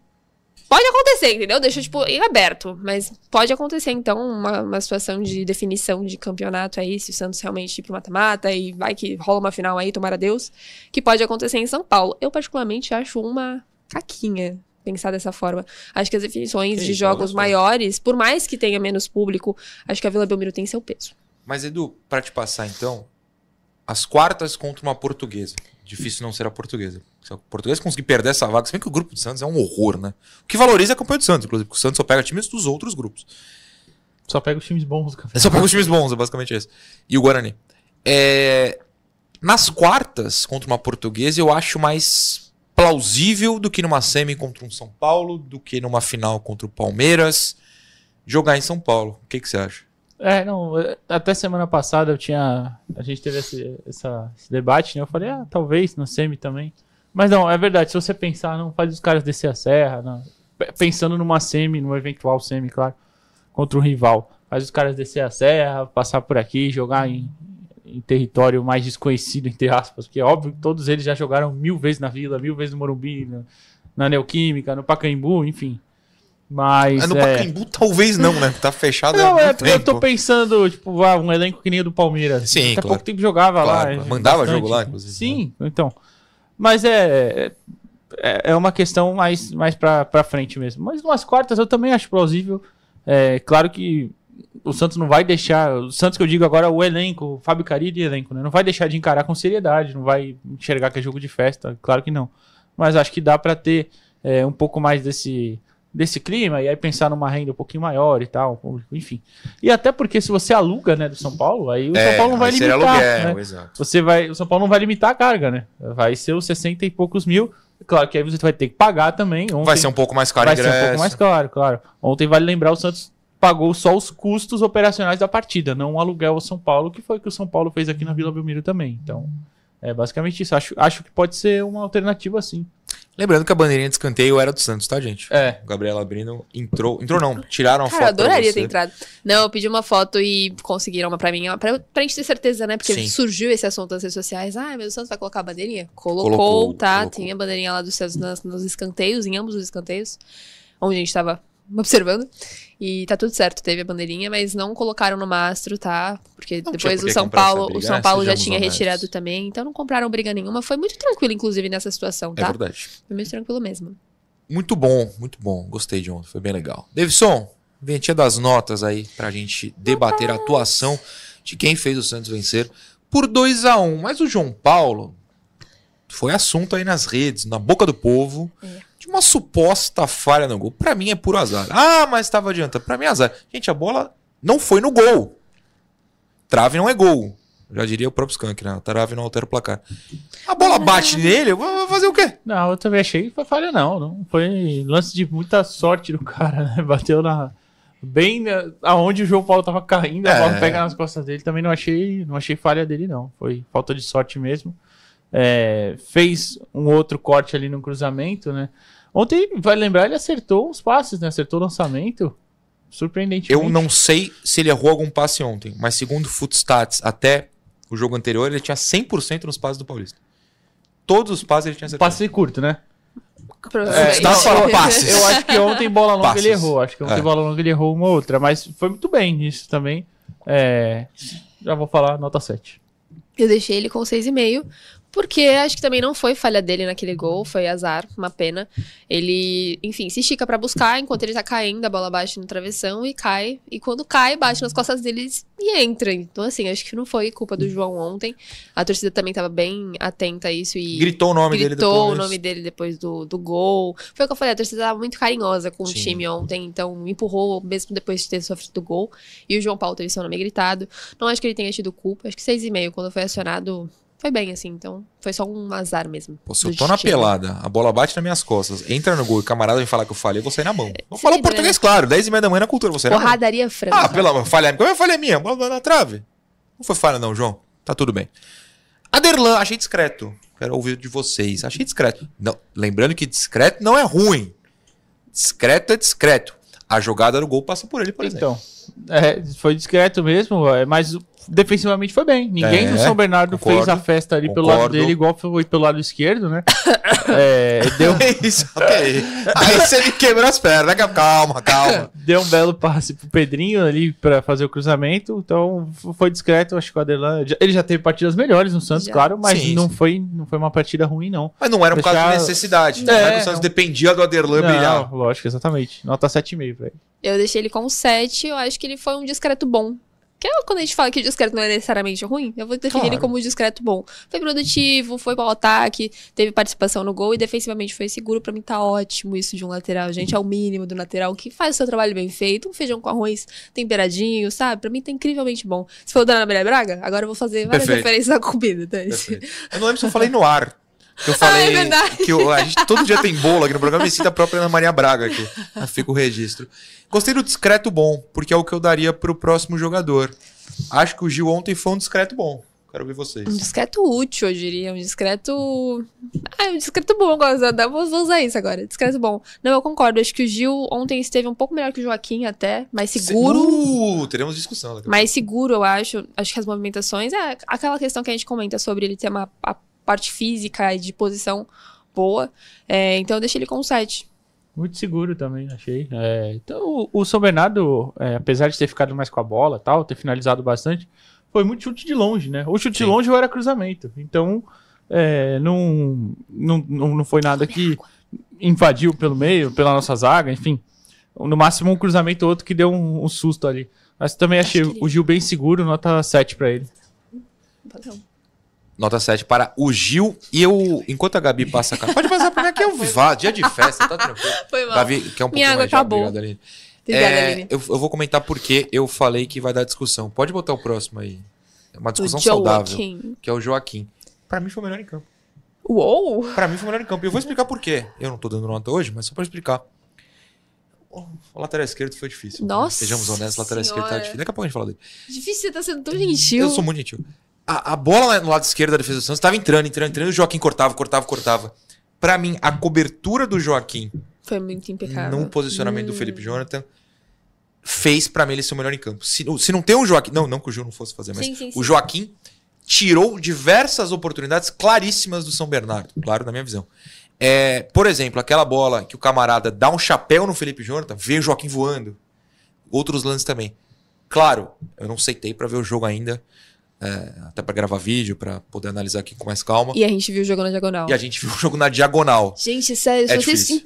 pode acontecer, entendeu? Deixa tipo em aberto, mas pode acontecer então uma, uma situação de definição de campeonato aí, se o Santos realmente ir pro mata-mata e vai que rola uma final aí, tomara Deus, que pode acontecer em São Paulo. Eu particularmente acho uma caquinha pensar dessa forma. Acho que as definições Que de jogos gostoso. maiores, por mais que tenha menos público, acho que a Vila Belmiro tem seu peso. Mas, Edu, pra te passar então, as quartas contra uma portuguesa. Difícil não ser a portuguesa. Se a portuguesa conseguir perder essa vaga, se bem que o grupo do Santos é um horror, né? O que valoriza é a campanha do Santos, inclusive, porque o Santos só pega times dos outros grupos. Só pega os times bons do É só pega os times bons, é basicamente isso. E o Guarani. É, Nas quartas, contra uma portuguesa, eu acho mais plausível do que numa semi contra um São Paulo, do que numa final contra o Palmeiras. Jogar em São Paulo. O que, que você acha? É, não, até semana passada eu tinha. A gente teve esse, essa- esse debate, né? Eu falei, ah, talvez no semi também. Mas não, é verdade, se você pensar, não faz os caras descer a serra, não. Pensando numa semi, numa eventual semi, claro, contra um rival. Faz os caras descer a serra, passar por aqui, jogar em, em território mais desconhecido, entre aspas, porque é óbvio que todos eles já jogaram mil vezes na Vila, mil vezes no Morumbi, na Neoquímica, no Pacaembu, enfim. Mas. Ah, no é... Pacaembu talvez não, né? Tá fechado Não, é eu tô pensando, tipo, ah, um elenco que nem o do Palmeiras. Sim, Até claro. pouco tempo jogava Claro, lá. é, Mandava bastante. jogo lá, inclusive, né? Sim, então. Mas é, é. É uma questão mais, mais pra, pra frente mesmo. Mas umas quartas eu também acho plausível. É claro que o Santos não vai deixar. O Santos que eu digo agora, o elenco, o Fábio Carilli e elenco, né? Não vai deixar de encarar com seriedade, não vai enxergar que é jogo de festa, claro que não. Mas acho que dá pra ter é, um pouco mais desse, desse clima e aí pensar numa renda um pouquinho maior e tal, enfim. E até porque se você aluga, né, do São Paulo, aí o É, São Paulo não vai limitar, aluguel, né? exato. Você vai, o São Paulo não vai limitar a carga, né? Vai ser os 60 e poucos mil. Claro que aí você vai ter que pagar também. Ontem- Vai ser um pouco mais caro Vai ser um pouco mais caro, claro. Ontem vale lembrar o Santos pagou só os custos operacionais da partida, não o aluguel ao São Paulo, que foi o que o São Paulo fez aqui na Vila Belmiro também. Então, é basicamente isso. Acho, acho que pode ser uma alternativa sim. Lembrando que a bandeirinha de escanteio era do Santos, tá, gente? É. O Gabriel Abrino entrou. Entrou não, tiraram a Cara, eu foto. pra adoraria você. ter entrado. Não, eu pedi uma foto e conseguiram uma pra mim. Pra, pra gente ter certeza, né? Porque Sim. surgiu esse assunto nas redes sociais. Ah, mas o Santos vai colocar a bandeirinha? Colocou, Colocou, tá? colocou. Tinha a bandeirinha lá do Santos nas- nos escanteios, em ambos os escanteios. Onde a gente tava observando. E tá tudo certo, teve a bandeirinha, mas não colocaram no mastro, tá? Porque Não depois o São Paulo, briga, o São né? Paulo já tinha honestos. retirado também, então não compraram briga nenhuma. Foi muito tranquilo, inclusive, nessa situação, É tá? verdade. Foi muito tranquilo mesmo. Muito bom, muito bom. Gostei de ontem, foi bem legal. Davidson, ventinha das notas aí pra gente debater a atuação de quem fez o Santos vencer por 2 a 1 Mas o João Paulo foi assunto aí nas redes, na boca do povo, de uma suposta falha no gol. Pra mim é puro azar. Ah, mas tava adiantando. Pra mim é azar. Gente, a bola não foi no gol. Trave não é gol. Já diria o próprio Skank, né? A trave não altera o placar. A bola bate nele, eu vou fazer o quê? Não, eu também achei que foi falha, não. Não foi lance de muita sorte do cara, né? Bateu na. Bem na- aonde o João Paulo tava caindo, a É. bola pega nas costas dele. Também não achei, não achei falha dele, não. Foi falta de sorte mesmo. É, fez um outro corte ali no cruzamento, né? Ontem, vai lembrar, ele acertou uns passes, né? Acertou o lançamento. Surpreendentemente. Eu não sei se ele errou algum passe ontem, mas segundo o Footstats, até o jogo anterior, ele tinha 100% nos passes do Paulista. Todos os passes ele tinha acertado. Passe curto, né? Fala passes. Eu acho que ontem bola longa Passes. ele errou. Acho que ontem É. bola longa ele errou uma ou outra. Mas foi muito bem nisso também. É, já vou falar nota 7. Eu deixei ele com 6,5, porque acho que também não foi falha dele naquele gol, foi azar, uma pena. Ele, enfim, se estica pra buscar, enquanto ele tá caindo, a bola bate no travessão e cai. E quando cai, bate nas costas deles e entra. Então, assim, acho que não foi culpa do João ontem. A torcida também tava bem atenta a isso e. Gritou o nome dele gritou depois. o nome dele depois do, do gol. Foi o que eu falei, a torcida tava muito carinhosa com o Sim. time ontem, então empurrou mesmo depois de ter sofrido o gol. E o João Paulo teve seu nome gritado. Não acho que ele tenha tido culpa, acho que 6,5 quando foi acionado foi bem, assim, então foi só um azar mesmo. Pô, se eu tô na destino. pelada, a bola bate nas minhas costas, entra no gol e o camarada vem falar que eu falei, eu vou sair na mão. Vou você falar o português, claro, 10 e meia da manhã na cultura, você. Porradaria franca. Ah, pela falha, como é falha minha? Bola na trave. Não foi falha não, João. Tá tudo bem. Aderlan, achei discreto. Quero ouvir de vocês. Achei discreto. Não, lembrando que discreto não é ruim. Discreto é discreto. A jogada do gol passa por ele, por exemplo. Então, é, foi discreto mesmo, é, mas defensivamente foi bem. Ninguém É, do São Bernardo concordo, fez a festa ali pelo lado concordo. dele, igual foi pelo lado esquerdo, né? é, deu, Isso, ok. Aí você me quebrou as pernas. Calma, calma. deu um belo passe pro Pedrinho ali pra fazer o cruzamento. Então foi discreto, acho que o Adelan. Ele já teve partidas melhores no Santos, Já. claro, mas Sim, não, sim. Foi, não foi uma partida ruim, não. Mas não era um caso de Deixar- necessidade. Não É, era que o Santos dependia do Aderlan Não, brilhar. lógico, exatamente. Nota 7,5 pra ele. Eu deixei ele com 7, eu acho que ele foi um discreto bom. Que é quando a gente fala que o discreto não é necessariamente ruim, eu vou definir ele Claro. como um discreto bom. Foi produtivo, foi para o ataque, teve participação no gol e defensivamente foi seguro. Pra mim tá ótimo isso de um lateral, gente. É o mínimo do lateral que faz o seu trabalho bem feito. Um feijão com arroz temperadinho, sabe? Pra mim tá incrivelmente bom. Se for o da Ana Maria Braga, agora eu vou fazer várias Perfeito. referências à comida. Tá? Eu não lembro se eu falei no ar. Que eu falei é verdade. que eu- a gente todo dia tem bolo aqui no programa e cita a própria Ana Maria Braga aqui. Aí Fica o registro. Gostei do discreto bom, porque é o que eu daria pro próximo jogador. Acho que o Gil ontem foi um discreto bom. Quero ver vocês. Um discreto útil, eu diria. Um discreto. Ah, um discreto bom. eu Vou usar isso agora. Discreto bom. Não, eu concordo. Acho que o Gil ontem esteve um pouco melhor que o Joaquim, até. Mais seguro. Uh, teremos discussão. Mais seguro, eu acho. Acho que as movimentações. É aquela questão que a gente comenta sobre ele ter uma a parte física e de posição boa. É, então eu deixei ele com 7. Muito seguro também, achei. É, então, o, o São Bernardo, é, apesar de ter ficado mais com a bola tal, ter finalizado bastante, foi muito chute de longe, né? O chute de longe ou era cruzamento. Então, é, não, não, não, foi nada que invadiu pelo meio, pela nossa zaga, enfim. No máximo um cruzamento ou outro que deu um, um susto ali. Mas também achei o Gil bem seguro, nota 7 pra ele. Nota 7 para o Gil. E eu, enquanto a Gabi passa cá. Pode passar pra mim aqui, eu vá, dia de festa, tá tranquilo. Foi mal. Gabi, quer um pouquinho Minha água mais acabou. Obrigado, Aline. Obrigada, É, Aline. eu, eu vou comentar porque eu falei que vai dar discussão. Pode botar o próximo aí. É uma discussão saudável. Que é o Joaquim. Pra mim foi o melhor em campo. Uou! Pra mim foi o melhor em campo. E eu vou explicar por quê. Eu não tô dando nota hoje, mas só pra explicar. O lateral esquerdo foi difícil. Nossa Sejamos honestos, o lateral esquerdo tá senhora. difícil. Daqui a pouco a gente fala dele. Difícil você tá sendo tão gentil. Eu sou muito gentil. A, a bola no lado esquerdo da defesa do Santos tava entrando, entrando, entrando. E o Joaquim cortava, cortava, cortava. Pra mim, a cobertura do Joaquim Foi muito impecável. no posicionamento do Hum. Felipe Jonathan fez pra mim ele ser o melhor em campo. Se, se não tem o Joaquim. Não, não que o Gil não fosse fazer, mas Sim, sim, sim. o Joaquim tirou diversas oportunidades claríssimas do São Bernardo. Claro, na minha visão. É, por exemplo, aquela bola que o camarada dá um chapéu no Felipe Jonathan, vê o Joaquim voando. Outros lances também. Claro, eu não aceitei pra ver o jogo ainda. É, até pra gravar vídeo, pra poder analisar aqui com mais calma. E a gente viu o jogo na diagonal. E a gente viu o jogo na diagonal. Gente, sério, É se vocês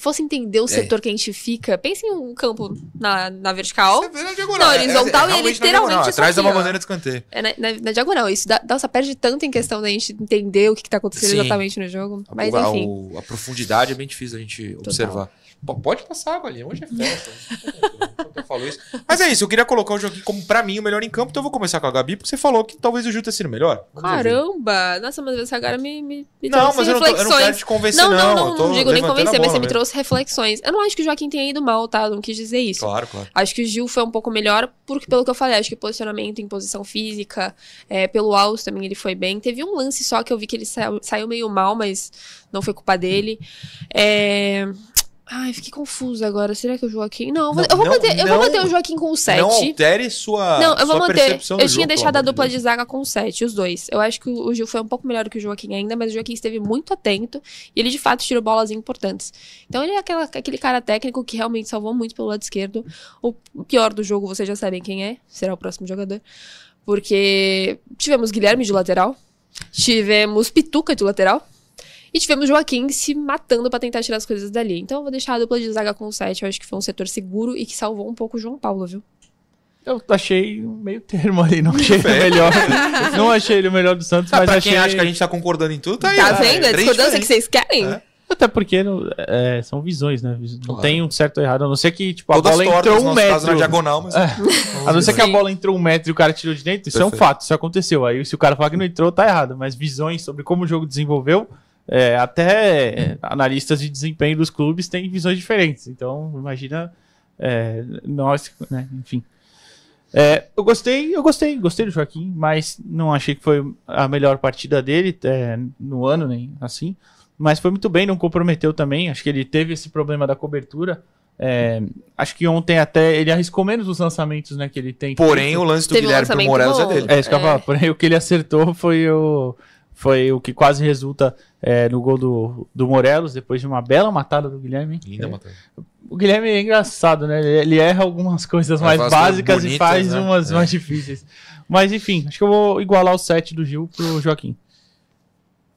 fossem entender o setor que a gente fica, pense em um campo na, na vertical. Não, É, horizontal é, e na literalmente diagonal, atrás da uma ó. bandeira de escanteio. É na, na- na diagonal. Isso dá, nossa, perde tanto em questão da gente entender o que, que tá acontecendo Sim. exatamente no jogo. Mas a, enfim. o- a profundidade é bem difícil a gente observar. Pode passar, Galinha. Hoje é festa. eu falo isso. Mas é isso, eu queria colocar o Joaquim como, pra mim, o melhor em campo. Então eu vou começar com a Gabi, porque você falou que talvez o Gil tenha sido melhor. Vamos ouvir. Caramba! Nossa, mas você agora me, me, me Não, trouxe mas eu não tô- eu não quero te convencer, não. Não, não, não, não digo nem convencer, mas você me mesmo. trouxe reflexões. Eu não acho que o Joaquim tenha ido mal, tá? Eu não quis dizer isso. Claro, claro. Acho que o Gil foi um pouco melhor, porque pelo que eu falei, acho que posicionamento em posição física, é, pelo alto também ele foi bem. Teve um lance só que eu vi que ele saiu, saiu meio mal, mas não foi culpa dele. É... Ai, fiquei confusa agora. Será que o Joaquim. Não, eu vou, Não, eu vou não, manter, eu vou manter o Joaquim com o 7. Não altere sua, Não, eu vou manter. Eu jogo, tinha pelo deixado a dupla de zaga com 7, os dois. Eu acho que o o Gil foi um pouco melhor que o Joaquim ainda, mas o Joaquim esteve muito atento e ele de fato tirou bolas importantes. Então ele é aquela- aquele cara técnico que realmente salvou muito pelo lado esquerdo. O pior do jogo, vocês já sabem quem é, será o próximo jogador. Porque tivemos Guilherme de lateral, tivemos Pituca de lateral. E tivemos Joaquim se matando pra tentar tirar as coisas dali. Então eu vou deixar a dupla de zaga com 7. Eu acho que foi um setor seguro e que salvou um pouco o João Paulo, viu? Eu achei um meio termo ali, não achei ele o melhor. não achei ele o melhor do Santos, Ah, mas pra achei. quem acha que a gente tá concordando em tudo, tá aí. Tá ó. vendo? A Três discordância que vocês querem? É. Até porque não- é, são visões, né? Não Claro. tem um certo ou errado. A não ser que, tipo, a Todas bola entrou um metro. na diagonal, mas- É. A não ser que a bola entrou um metro e o cara tirou de dentro, isso é um Perfeito. fato, isso aconteceu. Aí se o cara falar que não entrou, tá errado. Mas visões sobre como o jogo desenvolveu, é, até é, analistas de desempenho dos clubes têm visões diferentes. Então, imagina é, nós, né? Enfim. É, eu gostei, eu gostei, gostei do Joaquim, mas não achei que foi a melhor partida dele é, no ano, nem assim. Mas foi muito bem, não comprometeu também. Acho que ele teve esse problema da cobertura. É, acho que ontem até ele arriscou menos os lançamentos, né, que ele tem. Porém, o lance do Teve um Guilherme pro lançamento Morelos é dele. É isso que eu ia É. falar. Porém, o que ele acertou foi o, foi o que quase resulta é, no gol do, do Morelos, depois de uma bela matada do Guilherme. Linda, É. Matheus. O Guilherme é engraçado, né? Ele, ele erra algumas coisas mais básicas e bonitas, faz né? umas É. mais difíceis. Mas enfim, acho que eu vou igualar o set do Gil pro Joaquim.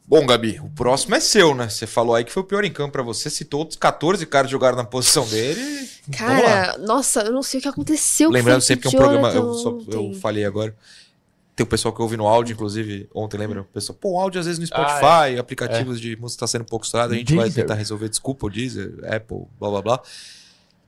Bom, Gabi, o próximo é seu, né? Você falou aí que foi o pior em campo pra você, citou outros 14 caras que jogaram na posição dele. Vamos lá. Cara, nossa, eu não sei o que aconteceu. com o Lembrando sempre que é um programa. Eu, só, eu falei agora. Tem o pessoal que ouve no áudio, inclusive, ontem, lembra? O pessoal, pô, o áudio às vezes no Spotify, Ah, é. aplicativos de música tá sendo um pouco estourado, a gente vai Deezer. tentar resolver. Desculpa, o Deezer, Apple, blá blá blá.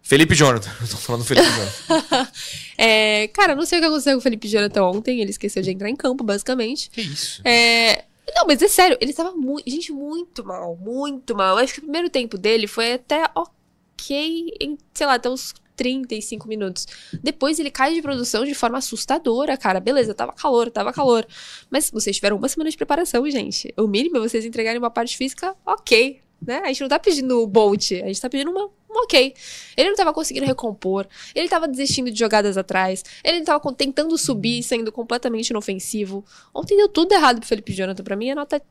Felipe Jonathan, eu tô falando do Felipe Jonathan. É, cara, não sei o que aconteceu com o Felipe Jonathan ontem. Ele esqueceu de entrar em campo, basicamente. Que isso? É, não, mas é sério, ele tava muito. Gente, muito mal, muito mal. Eu acho que o primeiro tempo dele foi até ok, em, sei lá, até uns 35 minutos. Depois ele cai de produção de forma assustadora, cara. Beleza, tava calor, tava calor. Mas vocês tiveram uma semana de preparação, gente. O mínimo é vocês entregarem uma parte física ok. Né? A gente não tá pedindo o Bolt, a gente tá pedindo uma, um ok. Ele não tava conseguindo recompor, ele tava desistindo de jogadas atrás, ele tava tentando subir, sendo completamente inofensivo. Ontem deu tudo errado pro Felipe Jonathan. Pra mim é nota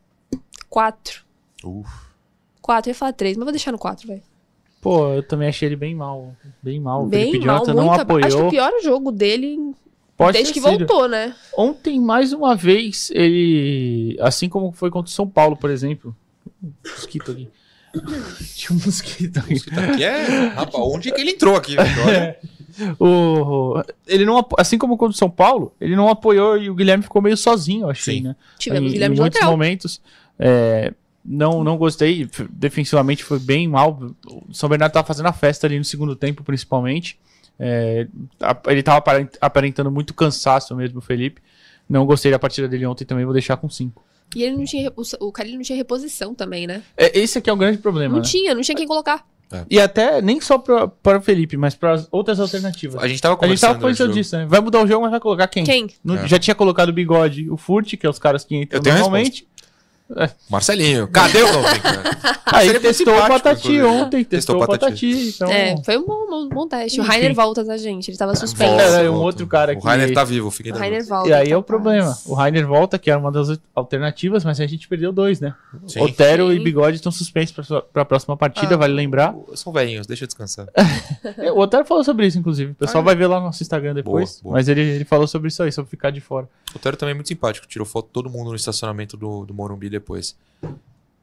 4. Uf. 4, eu ia falar 3, mas vou deixar no 4, velho. Pô, eu também achei ele bem mal. Bem mal. O Bem Felipe mal, Jonathan muito. não ab- apoiou. Acho que o pior jogo dele Pode desde que sido. voltou, né? Ontem, mais uma vez, ele. Assim como foi contra o São Paulo, por exemplo. Mosquito aqui. Tinha um mosquito aqui. Aqui é. Rapaz, onde que ele entrou aqui? Olha. O, ele não, apo- assim como contra o São Paulo, ele não apoiou e o Guilherme ficou meio sozinho, eu achei, Sim. né? Tivemos em, Guilherme em de muitos lateral. momentos. é, não, não gostei. Defensivamente foi bem mal. O São Bernardo tava fazendo a festa ali no segundo tempo, principalmente. É, ele tava aparent- aparentando muito cansaço mesmo, o Felipe. Não gostei da partida dele ontem também, vou deixar com 5. E ele não tinha. O Carilho não tinha reposição também, né? É, esse aqui é o grande problema. Não né? tinha, não tinha quem colocar. E até nem só para o Felipe, mas para outras alternativas. A gente tava A gente tava conversando conversando antes do disso, né? Vai mudar o jogo, mas vai colocar quem? Quem? No- É. Já tinha colocado o Bigode, o Furt, que é os caras que entram normalmente. Marcelinho, cadê o cara? Aí testou o Patati ontem, testou, o Patati. Então... É, foi um bom, bom- bom teste. O. Rainer volta, tá, gente? Ele tava suspenso. É, é um outro cara O que... Rainer tá vivo, fiquei O Rainer volta. E aí é o capaz. problema. O Rainer volta, que era uma das alternativas, mas a gente perdeu dois, né? Sim. Otero e Sim. Bigode estão suspensos pra, sua- pra próxima partida, Ah. vale lembrar. São velhinhos, deixa eu descansar. É, O Otero falou sobre isso, inclusive. O pessoal Ah, é? vai ver lá no nosso Instagram depois. Boa, boa. Mas ele, ele falou sobre isso aí, sobre ficar de fora. O Otero também é muito simpático, tirou foto de todo mundo no estacionamento do, do Morumbi depois.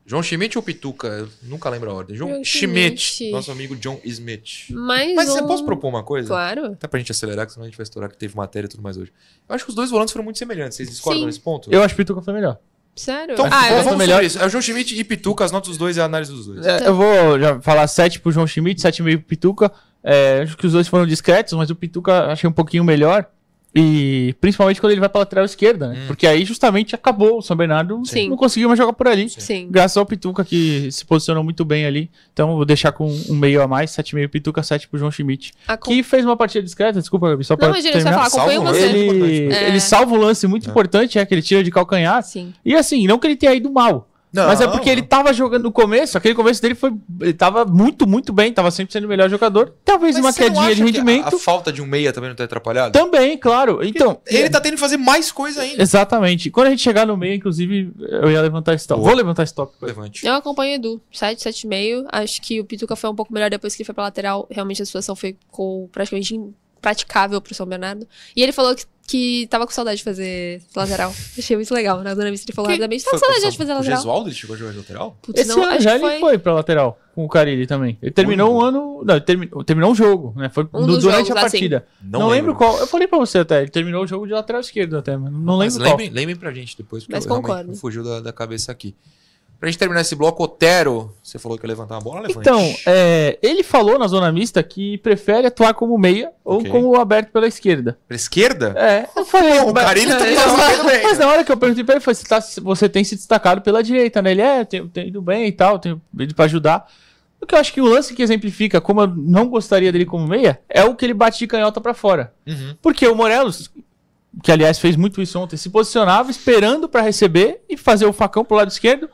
João Schmidt ou Pituca? Eu nunca lembro a ordem. João João Schmidt, Schmidt. nosso amigo John Smith. Mais Mas você um- posso propor uma coisa? Claro. Até pra gente acelerar, que senão a gente vai estourar que teve matéria e tudo mais hoje. Eu acho que os dois volantes foram muito semelhantes. Vocês discordam Sim. nesse ponto? Eu acho que o Pituca foi melhor. Sério? Então, ah, vamos eu... melhor. melhor. isso. É o João Schmidt e Pituca, as notas dos dois e a análise dos dois. É, eu vou já falar 7 pro João Schmidt, 7,5 pro Pituca. É, acho que os dois foram discretos, mas o Pituca achei um pouquinho melhor. E principalmente quando ele vai pra lateral esquerda, né? Hum. Porque aí justamente acabou. O São Bernardo Sim. não conseguiu mais jogar por ali. Sim. Graças ao Pituca que se posicionou muito bem ali. Então eu vou deixar com um meio a mais, 7,5 Pituca, 7 pro João Schmidt. Com- Que fez uma partida discreta, desculpa, Gabi, só Não, pra imagina, você terminar. falar, Salva um você. Ele, É. ele salva um lance muito importante, é que ele tira de calcanhar. Sim. E assim, não que ele tenha ido mal. Não, mas é porque ele tava jogando no começo, aquele começo dele foi. Ele tava muito, muito bem, tava sempre sendo o melhor jogador. Talvez Mas uma você não quedinha acha de que rendimento. A, a falta de um meia também não tá atrapalhado? Também, claro. Então. Ele tá tendo que fazer mais coisa ainda. Exatamente. Quando a gente chegar no meio, inclusive, eu ia levantar esse tópico. Vou levantar esse tópico. Levante. Eu acompanho o Edu, 7, 7,5. Acho que o Pituca foi um pouco melhor depois que ele foi pra lateral. Realmente a situação ficou praticamente impraticável pro São Bernardo. E ele falou que, que tava com saudade de fazer lateral. Achei muito legal. Na zona mista ele falou rapidamente, tava com saudade de fazer O lateral. Gesualdo ele chegou a jogar de lateral? Putz, Esse não, ano acho já que ele foi pra lateral com o Carilli também. Ele terminou um ano. Não, ele terminou, terminou um jogo, né? Foi Um dos durante jogos, a assim. partida. Não Não, lembro. lembro. qual. Eu falei pra você até. Ele terminou o jogo de lateral esquerdo até, mas não Mas lembro qual. lembrem, lembrem pra gente depois, porque Mas concordo. me fugiu da, da cabeça aqui. Pra gente terminar esse bloco, Otero, você falou que ia levantar uma bola, levante. Então, é, ele falou na zona mista que prefere atuar como meia ou Ok. como aberto pela esquerda. Pra esquerda? É, eu falei. Não, o mas- Carilli tá fazendo bem, Mas na hora que eu perguntei pra ele, foi, você, tá- você tem se destacado pela direita, né? Ele é, tem, tem ido bem e tal, tem ido pra ajudar. O que eu acho que o lance que exemplifica como eu não gostaria dele como meia é o que ele bate de canhota pra fora. Uhum. Porque o Morelos, que aliás fez muito isso ontem, se posicionava esperando pra receber e fazer o facão pro lado esquerdo.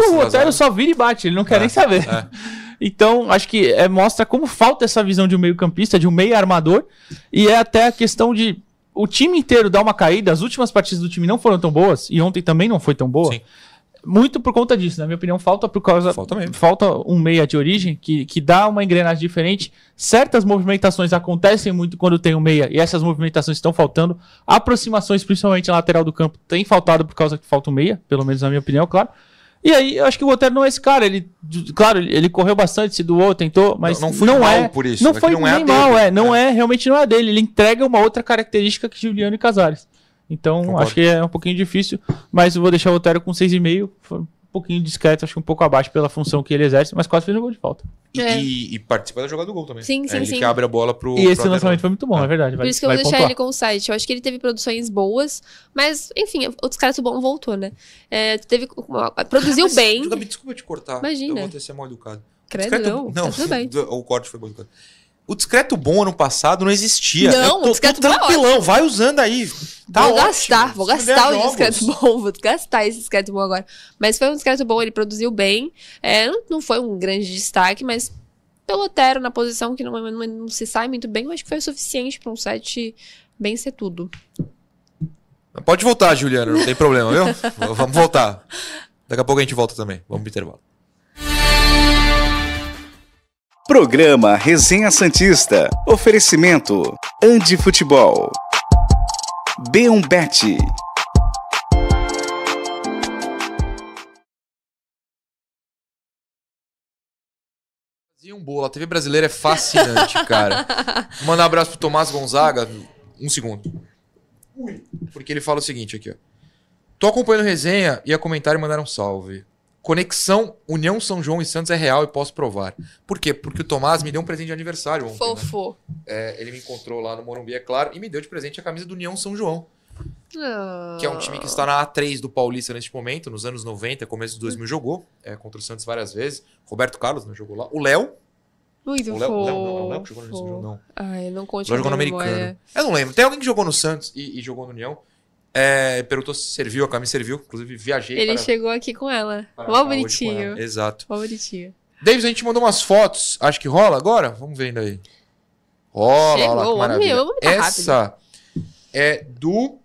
Costa o Otero só vira e bate, ele não quer É, nem saber. é. Então, acho que é, mostra como falta essa visão de um meio-campista, de um meio armador. E é até a questão de o time inteiro dar uma caída. As últimas partidas do time não foram tão boas, e ontem também não foi tão boa. Muito por conta disso, na minha opinião, falta por causa. Falta, falta um meia de origem que, que dá uma engrenagem diferente. Certas movimentações acontecem muito quando tem um meia, e essas movimentações estão faltando. Aproximações, principalmente na lateral do campo, tem faltado por causa que falta um meia, pelo menos na minha opinião, claro. E aí, eu acho que o Otero não é esse cara. Ele, claro, ele correu bastante, se doou, tentou, mas Não- não, não foi mal é. por isso, Não é foi não é nem mal, dele, é. Não é, realmente não é dele. Ele entrega uma outra característica que Juliano e Casares. Então, Concordo. acho que é um pouquinho difícil, mas eu vou deixar o Otero com 6,5. Um pouquinho discreto, acho que um pouco abaixo pela função que ele exerce, mas quase fez um gol de falta. É. E, e participa da jogada do gol também. Sim, sim, é ele sim. que abre a bola pro. E esse pro lançamento foi muito bom, é verdade. Por isso que eu vou deixar ele com o site. Eu acho que ele teve produções boas, mas, enfim, outros caras bom voltou, né? É, teve, produziu Mas, bem. Desculpa te cortar. Imagina. Eu vou ter ser mal educado. Credo, não. Não, Tá tudo bem. o corte foi mal educado. O discreto bom ano passado não existia. Não, Eu o tô, discreto tô bom é tranquilão, ótimo. vai usando aí. Tá vou ótimo. gastar, vou gastar o jogos. discreto bom, vou gastar esse discreto bom agora. Mas foi um discreto bom, ele produziu bem. É, não, foi um grande destaque, mas pelo Otero na posição que não, não, não se sai muito bem, eu acho que foi o suficiente para um set bem ser tudo. Pode voltar, Juliana, não tem problema, viu? Vamos voltar. Daqui a pouco a gente volta também. Vamos pro intervalo. Programa Resenha Santista. Oferecimento: Andi Futebol. B1Bet. Fazia um bolo. A TV brasileira é fascinante, cara. Vou mandar um abraço pro Tomás Gonzaga. Um segundo. Porque ele fala o seguinte aqui, ó. Tô acompanhando resenha e a comentário mandaram um salve. Conexão União São João e Santos é real e posso provar. Por quê? Porque o Tomás me deu um presente de aniversário ontem. né? Fofo. É, ele me encontrou lá no Morumbi, é claro, e me deu de presente a camisa do União São João. Que é um time que está na A3 do Paulista neste momento, nos anos 90, começo de 2000 jogou, é, contra o Santos várias vezes. Roberto Carlos né, jogou lá. O Léo. Muito o Léo, fofo. Léo, não, não, o Léo que jogou no São João, não. Ai, não conte jogou no americano. memória. Eu não lembro. Tem alguém que jogou no Santos e, e jogou no União. É, perguntou se serviu, a camisa serviu. Inclusive, viajei Ele para... chegou aqui com ela. com bonitinho. ela. Exato. Mó bonitinho. Davis, a gente mandou umas fotos. Acho que rola agora? Vamos vendo aí. Rola, Chegou, olha lá que vamos maravilha. ver rápido. Essa é do...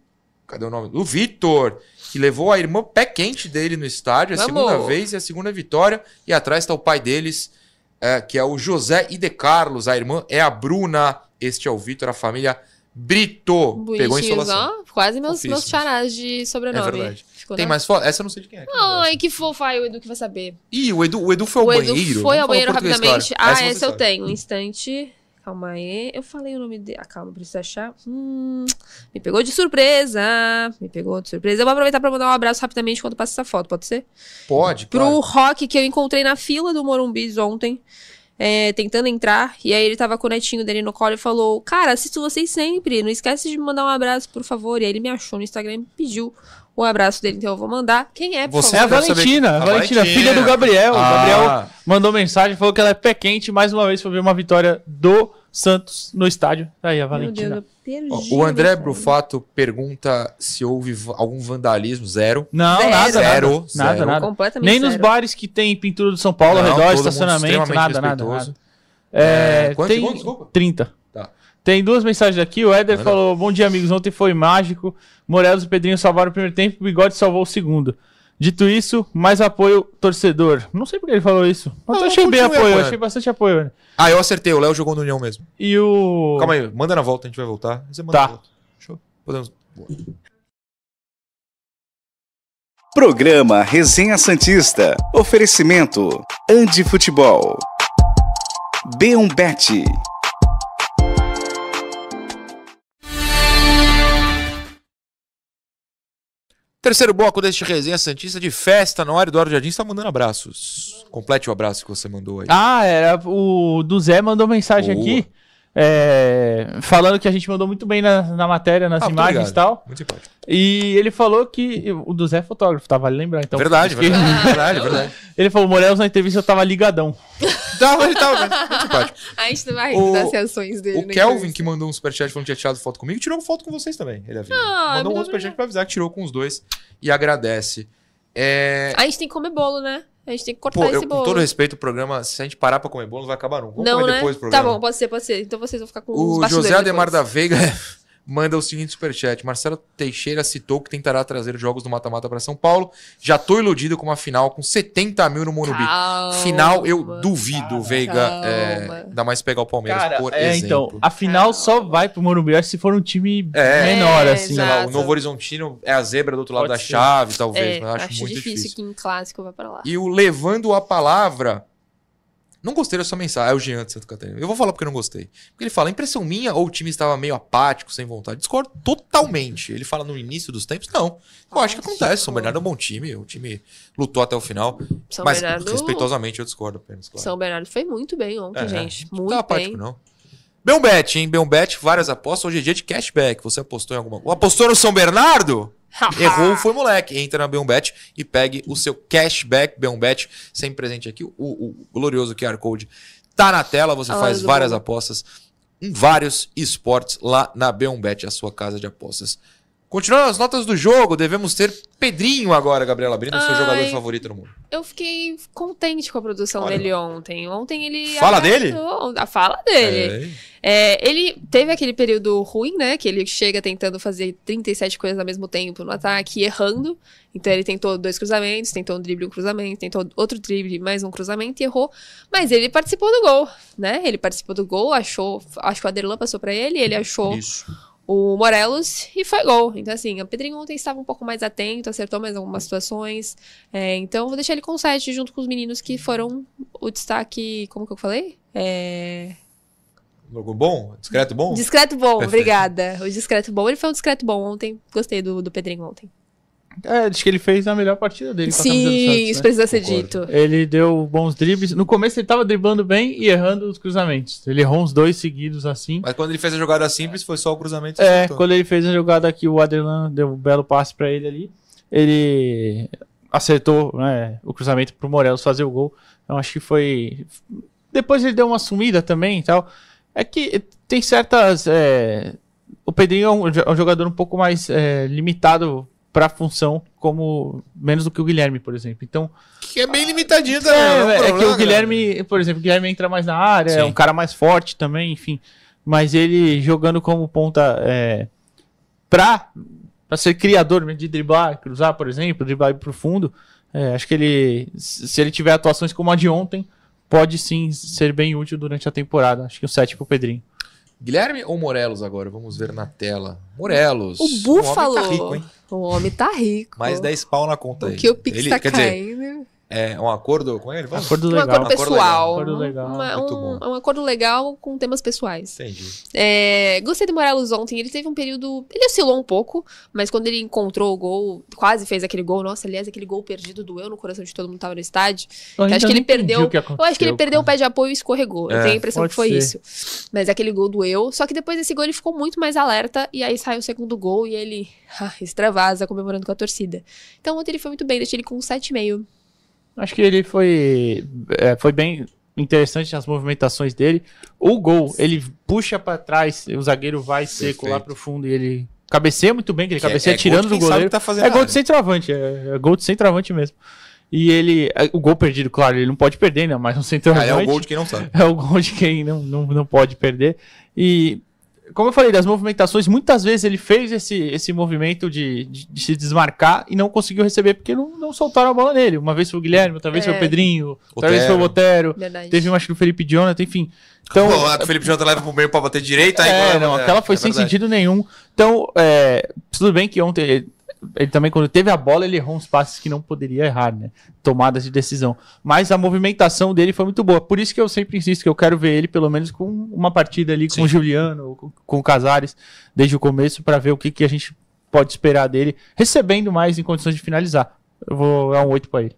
Cadê o nome? Do Vitor, que levou a irmã pé quente dele no estádio, a Vamos. segunda vez e a segunda vitória. E atrás está o pai deles, é, que é o José e de Carlos. A irmã é a Bruna. Este é o Vitor, a família Brito. Pegou a Bonitinhos, insolação. ó. Quase meus, meus charás de É sobrenome. verdade. Ficou Tem na- mais foto? Essa eu não sei de quem é. Ai, que fofo. Ai, o Edu que vai saber. Ih, o Edu, o Edu foi ao o Edu banheiro. foi ao banheiro rapidamente. claro. Ah, Essa você esse eu sabe. tenho. Um instante. Calma aí. Eu falei o nome dele. Ah, calma, preciso achar. Hum, me pegou de surpresa. Me pegou de surpresa. Eu vou aproveitar pra mandar um abraço rapidamente quando passa essa foto, pode ser? Pode, Pro claro. Rock, que eu encontrei na fila do Morumbis ontem, é, tentando entrar. E aí ele tava com o netinho dele no colo e falou: Cara, assisto vocês sempre. Não esquece de me mandar um abraço, por favor. E aí ele me achou no Instagram e me pediu o abraço dele. Então eu vou mandar. Quem é, por É a? Valentina, a Valentina, filha do Gabriel. O Gabriel mandou mensagem, falou que ela é pé quente. Mais uma vez foi ver uma vitória do Santos no estádio. Tá aí a Valentina. Ó, o André Brufato pergunta se houve algum vandalismo. Zero. Não, zero. nada, Zero. nada, nada, zero. nada. Nem nos bares que tem pintura do São Paulo ao Não, redor, todo mundo estacionamento, nada, nada, nada. É, É, quantos tem segundos? Desculpa. 30. Tá. Tem duas mensagens aqui. O Éder Manda. falou: Bom dia, amigos. Ontem foi mágico. Morelos e Pedrinho salvaram o primeiro tempo. O Bigode salvou o segundo. Dito isso, mais apoio torcedor. Não sei porque ele falou isso. Mas Não, eu achei bem apoio, achei bastante apoio. né? Ah, eu acertei. O Léo jogou no União mesmo. E o. Calma aí, manda na volta, a gente vai voltar. Você manda Tá. na volta. Show. Podemos. Boa. Programa Resenha Santista. Oferecimento: Andi Futebol. B1Bet. Terceiro bloco deste resenha Santista de festa no ar. Eduardo Jardim está mandando abraços. Complete o abraço que você mandou aí. Ah, era o do Zé mandou mensagem Boa. aqui. É, falando que a gente mandou muito bem na, na matéria, nas Ah, imagens e tal. Muito simpático. E ele falou que. O do Zé é fotógrafo, tá? Vale lembrar. Então, Verdade, acho que- verdade, verdade, verdade. Ele falou: Morelos na entrevista eu tava ligadão. Tava, ele tava, muito simpático. A gente não vai rir das reações dele. O Kelvin, entrevista. que mandou um superchat falando que tinha tirado foto comigo, tirou foto com vocês também. Ele avisa. Ah, mandou um superchat pra avisar que tirou com os dois e agradece. É... A gente tem que comer bolo, né? A gente tem que cortar Pô, esse eu, com bolo. todo respeito, o programa, se a gente parar pra comer bolo, não vai acabar nunca. Vamos não, comer né? depois do tá programa. bom, pode ser, pode ser. Então vocês vão ficar com O José Ademar depois. da Veiga manda o seguinte superchat. Marcelo Teixeira citou que tentará trazer jogos do mata-mata para São Paulo. Já tô iludido com uma final com 70 mil no Morumbi. Calma. Final, eu duvido, Veiga, Calma. é, ainda mais pegar o Palmeiras, Cara, por é, exemplo. então, a final só vai pro Morumbi acho que se for um time É, menor, assim. sei lá, o Novo Horizontino é a zebra do outro lado Pode da ser. chave, talvez, É, mas acho, acho, muito difícil, difícil. que em clássico vai pra lá. E o Levando a Palavra. Não gostei da sua mensagem. É o Jean de Santa Catarina. Eu vou falar porque não gostei. Porque ele fala, impressão minha ou o time estava meio apático, sem vontade. Discordo totalmente. Ele fala no início dos tempos, não. Eu acho que acontece. São Bernardo é um bom time. O time lutou até o final. São mas, Bernardo- respeitosamente, eu discordo apenas. Claro. São Bernardo foi muito bem ontem, É, gente. não Muito tá apático, bem. não. Belbet, hein? Belbet, várias apostas. Hoje é dia de cashback. Você apostou em alguma coisa? Apostou no São Bernardo? Errou, foi moleque. Entra na Belbet e pegue o seu cashback Belbet. Sem presente aqui, o, o glorioso QR Code tá na tela. Você Ah, faz várias apostas em vários esportes lá na Belbet, a sua casa de apostas. Continuando as notas do jogo, devemos ter Pedrinho agora, Gabriela Brino, seu jogador favorito no mundo. Eu fiquei contente com a produção Olha. dele ontem. Ontem ele. Fala acertou- A fala dele. É, ele teve aquele período ruim, né? Que ele chega tentando fazer 37 coisas ao mesmo tempo no ataque, errando. Então ele tentou dois cruzamentos, tentou um drible e um cruzamento, tentou outro drible, mais um cruzamento e errou. Mas ele participou do gol, né? Ele participou do gol, achou. Acho que o Aderlan passou pra ele, ele achou o Morelos e foi gol. Então, assim, o Pedrinho ontem estava um pouco mais atento, acertou mais algumas situações. É, então, vou deixar ele com 7 junto com os meninos que foram o destaque. Como que eu falei? É. Jogo bom? Discreto bom? Discreto bom, obrigada. O discreto bom. Ele foi um discreto bom ontem. Gostei do, do Pedrinho ontem. É, acho que ele fez a melhor partida dele com Sim, Santos, isso né? precisa ser dito. Ele deu bons dribles. No começo ele tava driblando bem e errando os cruzamentos. Ele errou uns dois seguidos assim. Mas quando ele fez a jogada simples, foi só o cruzamento. É, acertou. quando ele fez a jogada aqui, o Aderlan deu um belo passe pra ele ali. Ele acertou né, o cruzamento pro Morelos fazer o gol. Então acho que foi. Depois ele deu uma sumida também e tal. É que tem certas. é, O Pedrinho é um, é um jogador um pouco mais é, limitado pra função, como menos do que o Guilherme, por exemplo. Então. Que é bem limitadinho também. É, não é que o Guilherme, por exemplo, o Guilherme entra mais na área, é Sim. um cara mais forte também, enfim. Mas ele jogando como ponta é, pra, pra ser criador né, de driblar, cruzar, por exemplo, driblar pro fundo, é, acho que ele, se ele tiver atuações como a de ontem, pode sim ser bem útil durante a temporada. Acho que o 7 pro Pedrinho. Guilherme ou Morelos agora? Vamos ver na tela. Morelos. O homem Búfalo. tá rico, hein? O homem tá rico. Mais 10 pau na conta aí. Que o Pix Ele- tá quer dizer, caindo. É um acordo com ele? Vamos? Acordo Um legal. acordo pessoal. Acordo legal. Uma- um, um acordo legal com temas pessoais. Entendi. É, gostei do Morelos ontem. Ele teve um período. Ele oscilou um pouco, mas quando ele encontrou o gol, quase fez aquele gol. Nossa, aliás, aquele gol perdido doeu no coração de todo mundo que tava no estádio. Eu acho que ele perdeu. o que eu acho que ele perdeu o pé de apoio e escorregou. eu É, tenho a impressão que foi ser. isso. Mas aquele gol doeu. Só que depois desse gol ele ficou muito mais alerta. E aí saiu o segundo gol e ele ah, extravasa comemorando com a torcida. Então ontem ele foi muito bem. Deixei ele com um 7,5. Acho que ele foi, é, foi bem interessante as movimentações dele. O gol, ele puxa pra trás, o zagueiro vai seco Perfeito. lá pro fundo e ele cabeceia muito bem, que ele Que é- cabeceia é gol tirando do goleiro. tá é gol de centroavante, é, é gol de centroavante mesmo. E ele, é, o gol perdido, claro, ele não pode perder, né? Mas um Ah, centroavante. é o gol de quem não sabe. É o gol de quem não, não, não pode perder. E, como eu falei, das movimentações, muitas vezes ele fez esse, esse movimento de, de, de se desmarcar e não conseguiu receber porque não, não soltaram a bola nele. Uma vez foi o Guilherme, outra vez É. foi o Pedrinho, outra vez foi o Otero. Otero. Verdade. Teve, acho que o Felipe Jonathan, enfim. Então, o Felipe Jota leva pro meio pra bater direita. aí é, agora- não, é, aquela foi é sem verdade. sentido nenhum. Então, é, tudo bem que ontem ele, também, quando teve a bola, ele errou uns passes que não poderia errar, né? Tomadas de decisão. Mas a movimentação dele foi muito boa. Por isso que eu sempre insisto que eu quero ver ele, pelo menos, com uma partida ali com Sim. o Juliano, com, com o Casares, desde o começo, para ver o que, que a gente pode esperar dele, recebendo mais em condições de finalizar. Eu vou dar um 8 para ele.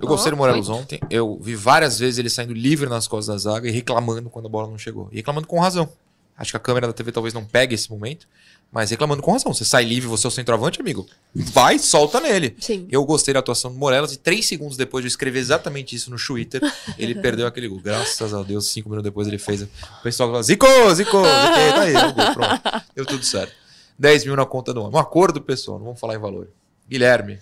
Eu gostei do Morelos ontem. Eu vi várias vezes ele saindo livre nas costas da zaga e reclamando quando a bola não chegou. E reclamando com razão. Acho que a câmera da TV talvez não pegue esse momento, mas reclamando com razão. Você sai livre, você é o centroavante, amigo. Vai, solta nele. Sim. Eu gostei da atuação do Morelos e três segundos depois de eu escrever exatamente isso no Twitter, ele perdeu aquele gol. Graças a Deus, cinco minutos depois ele fez. O pessoal falou: Zico, Zico, Zico, tá aí, o gol, pronto. Deu tudo certo. 10 mil na conta do homem. Um acordo, pessoal, não vamos falar em valor. Guilherme.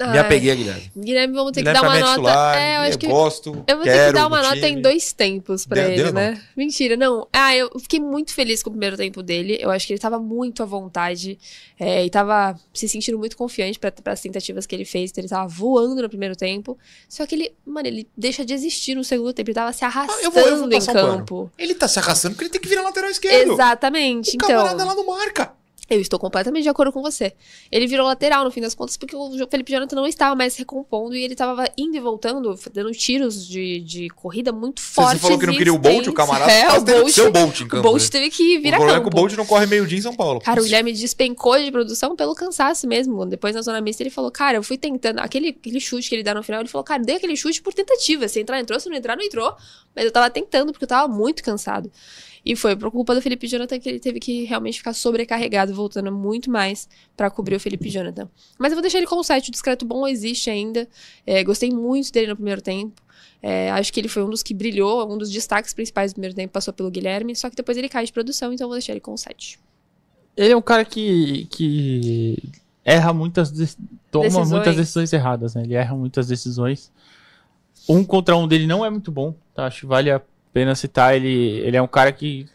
Me apeguei a Guilherme. Guilherme, vamos ter Guilherme que dar pra uma é nota. titular, é, eu acho eu que gosto, Eu vou ter que dar uma no nota time. em dois tempos pra Deu- ele, deu né? nota. Mentira, não. Ah, eu fiquei muito feliz com o primeiro tempo dele. Eu acho que ele tava muito à vontade. É, e tava se sentindo muito confiante para as tentativas que ele fez. Então ele tava voando no primeiro tempo. Só que ele, mano, ele deixa de existir no segundo tempo. Ele tava se arrastando Ah, Eu vou, eu vou em passar um campo. Ele tá se arrastando porque ele tem que virar lateral esquerdo. Exatamente. O então, camarada lá não marca. Eu estou completamente de acordo com você. Ele virou lateral, no fim das contas, porque o Felipe Jonathan não estava mais recompondo e ele estava indo e voltando, dando tiros de, de corrida muito fortes. você falou que não queria o Bolt, o camarada É, quase o Bolt, ser o Bolt em campo. o Bolt né? teve que virar O problema campo. é que o Bolt não corre meio dia em São Paulo. Cara, o Guilherme despencou de produção pelo cansaço mesmo. Depois na zona mista ele falou, cara, eu fui tentando. Aquele, aquele chute que ele dá no final, ele falou, cara, dei aquele chute por tentativa. Se entrar, entrou. Se não entrar, não entrou. Mas eu tava tentando porque eu tava muito cansado. E foi por culpa do Felipe Jonathan que ele teve que realmente ficar sobrecarregado, voltando muito mais pra cobrir o Felipe Jonathan. Mas eu vou deixar ele como 7. O discreto bom existe ainda. É, gostei muito dele no primeiro tempo. É, acho que ele foi um dos que brilhou, um dos destaques principais do primeiro tempo, passou pelo Guilherme. Só que depois ele cai de produção, então eu vou deixar ele com 7. Ele é um cara que, que erra muitas. toma Decisões. muitas decisões erradas, né? Ele erra muitas decisões. Um contra um dele não é muito bom, tá? Acho que vale a pena citar. Ele, ele é um cara que,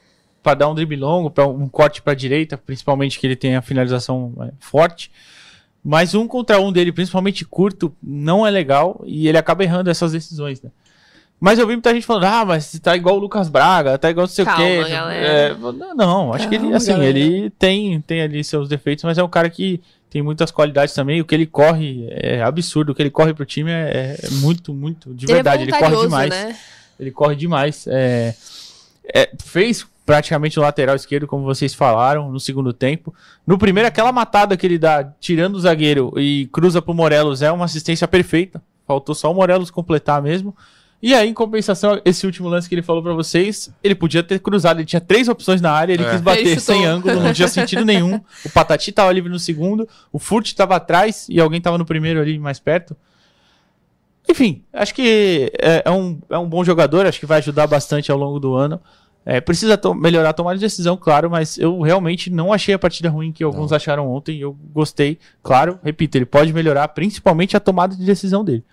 para dar um drible longo, para um corte para direita, principalmente que ele tem a finalização é, forte. Mas um contra um dele, principalmente curto, não é legal e ele acaba errando essas decisões, né? Mas eu vi muita gente falando, ah, mas tá igual o Lucas Braga, tá igual não sei Calma, o quê. galera. É, não, não, acho que ele, Calma, assim, galera. ele tem, tem ali seus defeitos, mas é um cara que tem muitas qualidades também. O que ele corre é absurdo, o que ele corre pro time é, é muito, muito, de Ele é verdade. Ele, corre demais. né? Ele corre demais. É, é, fez praticamente o lateral esquerdo, como vocês falaram, no segundo tempo. No primeiro, aquela matada que ele dá, tirando o zagueiro e cruza pro Morelos, é uma assistência perfeita. Faltou só o Morelos completar mesmo. E aí, em compensação, esse último lance que ele falou pra vocês, ele podia ter cruzado. Ele tinha três opções na área, ele É. quis bater Ele chutou. sem ângulo, não tinha sentido nenhum. O Patati tava livre no segundo, o Furt tava atrás e alguém tava no primeiro ali mais perto. Enfim, acho que é, é um, é um bom jogador, acho que vai ajudar bastante ao longo do ano. É, precisa to- melhorar a tomada de decisão, claro, mas eu realmente não achei a partida ruim que alguns acharam ontem. Eu gostei, claro, repito, ele pode melhorar principalmente a tomada de decisão dele.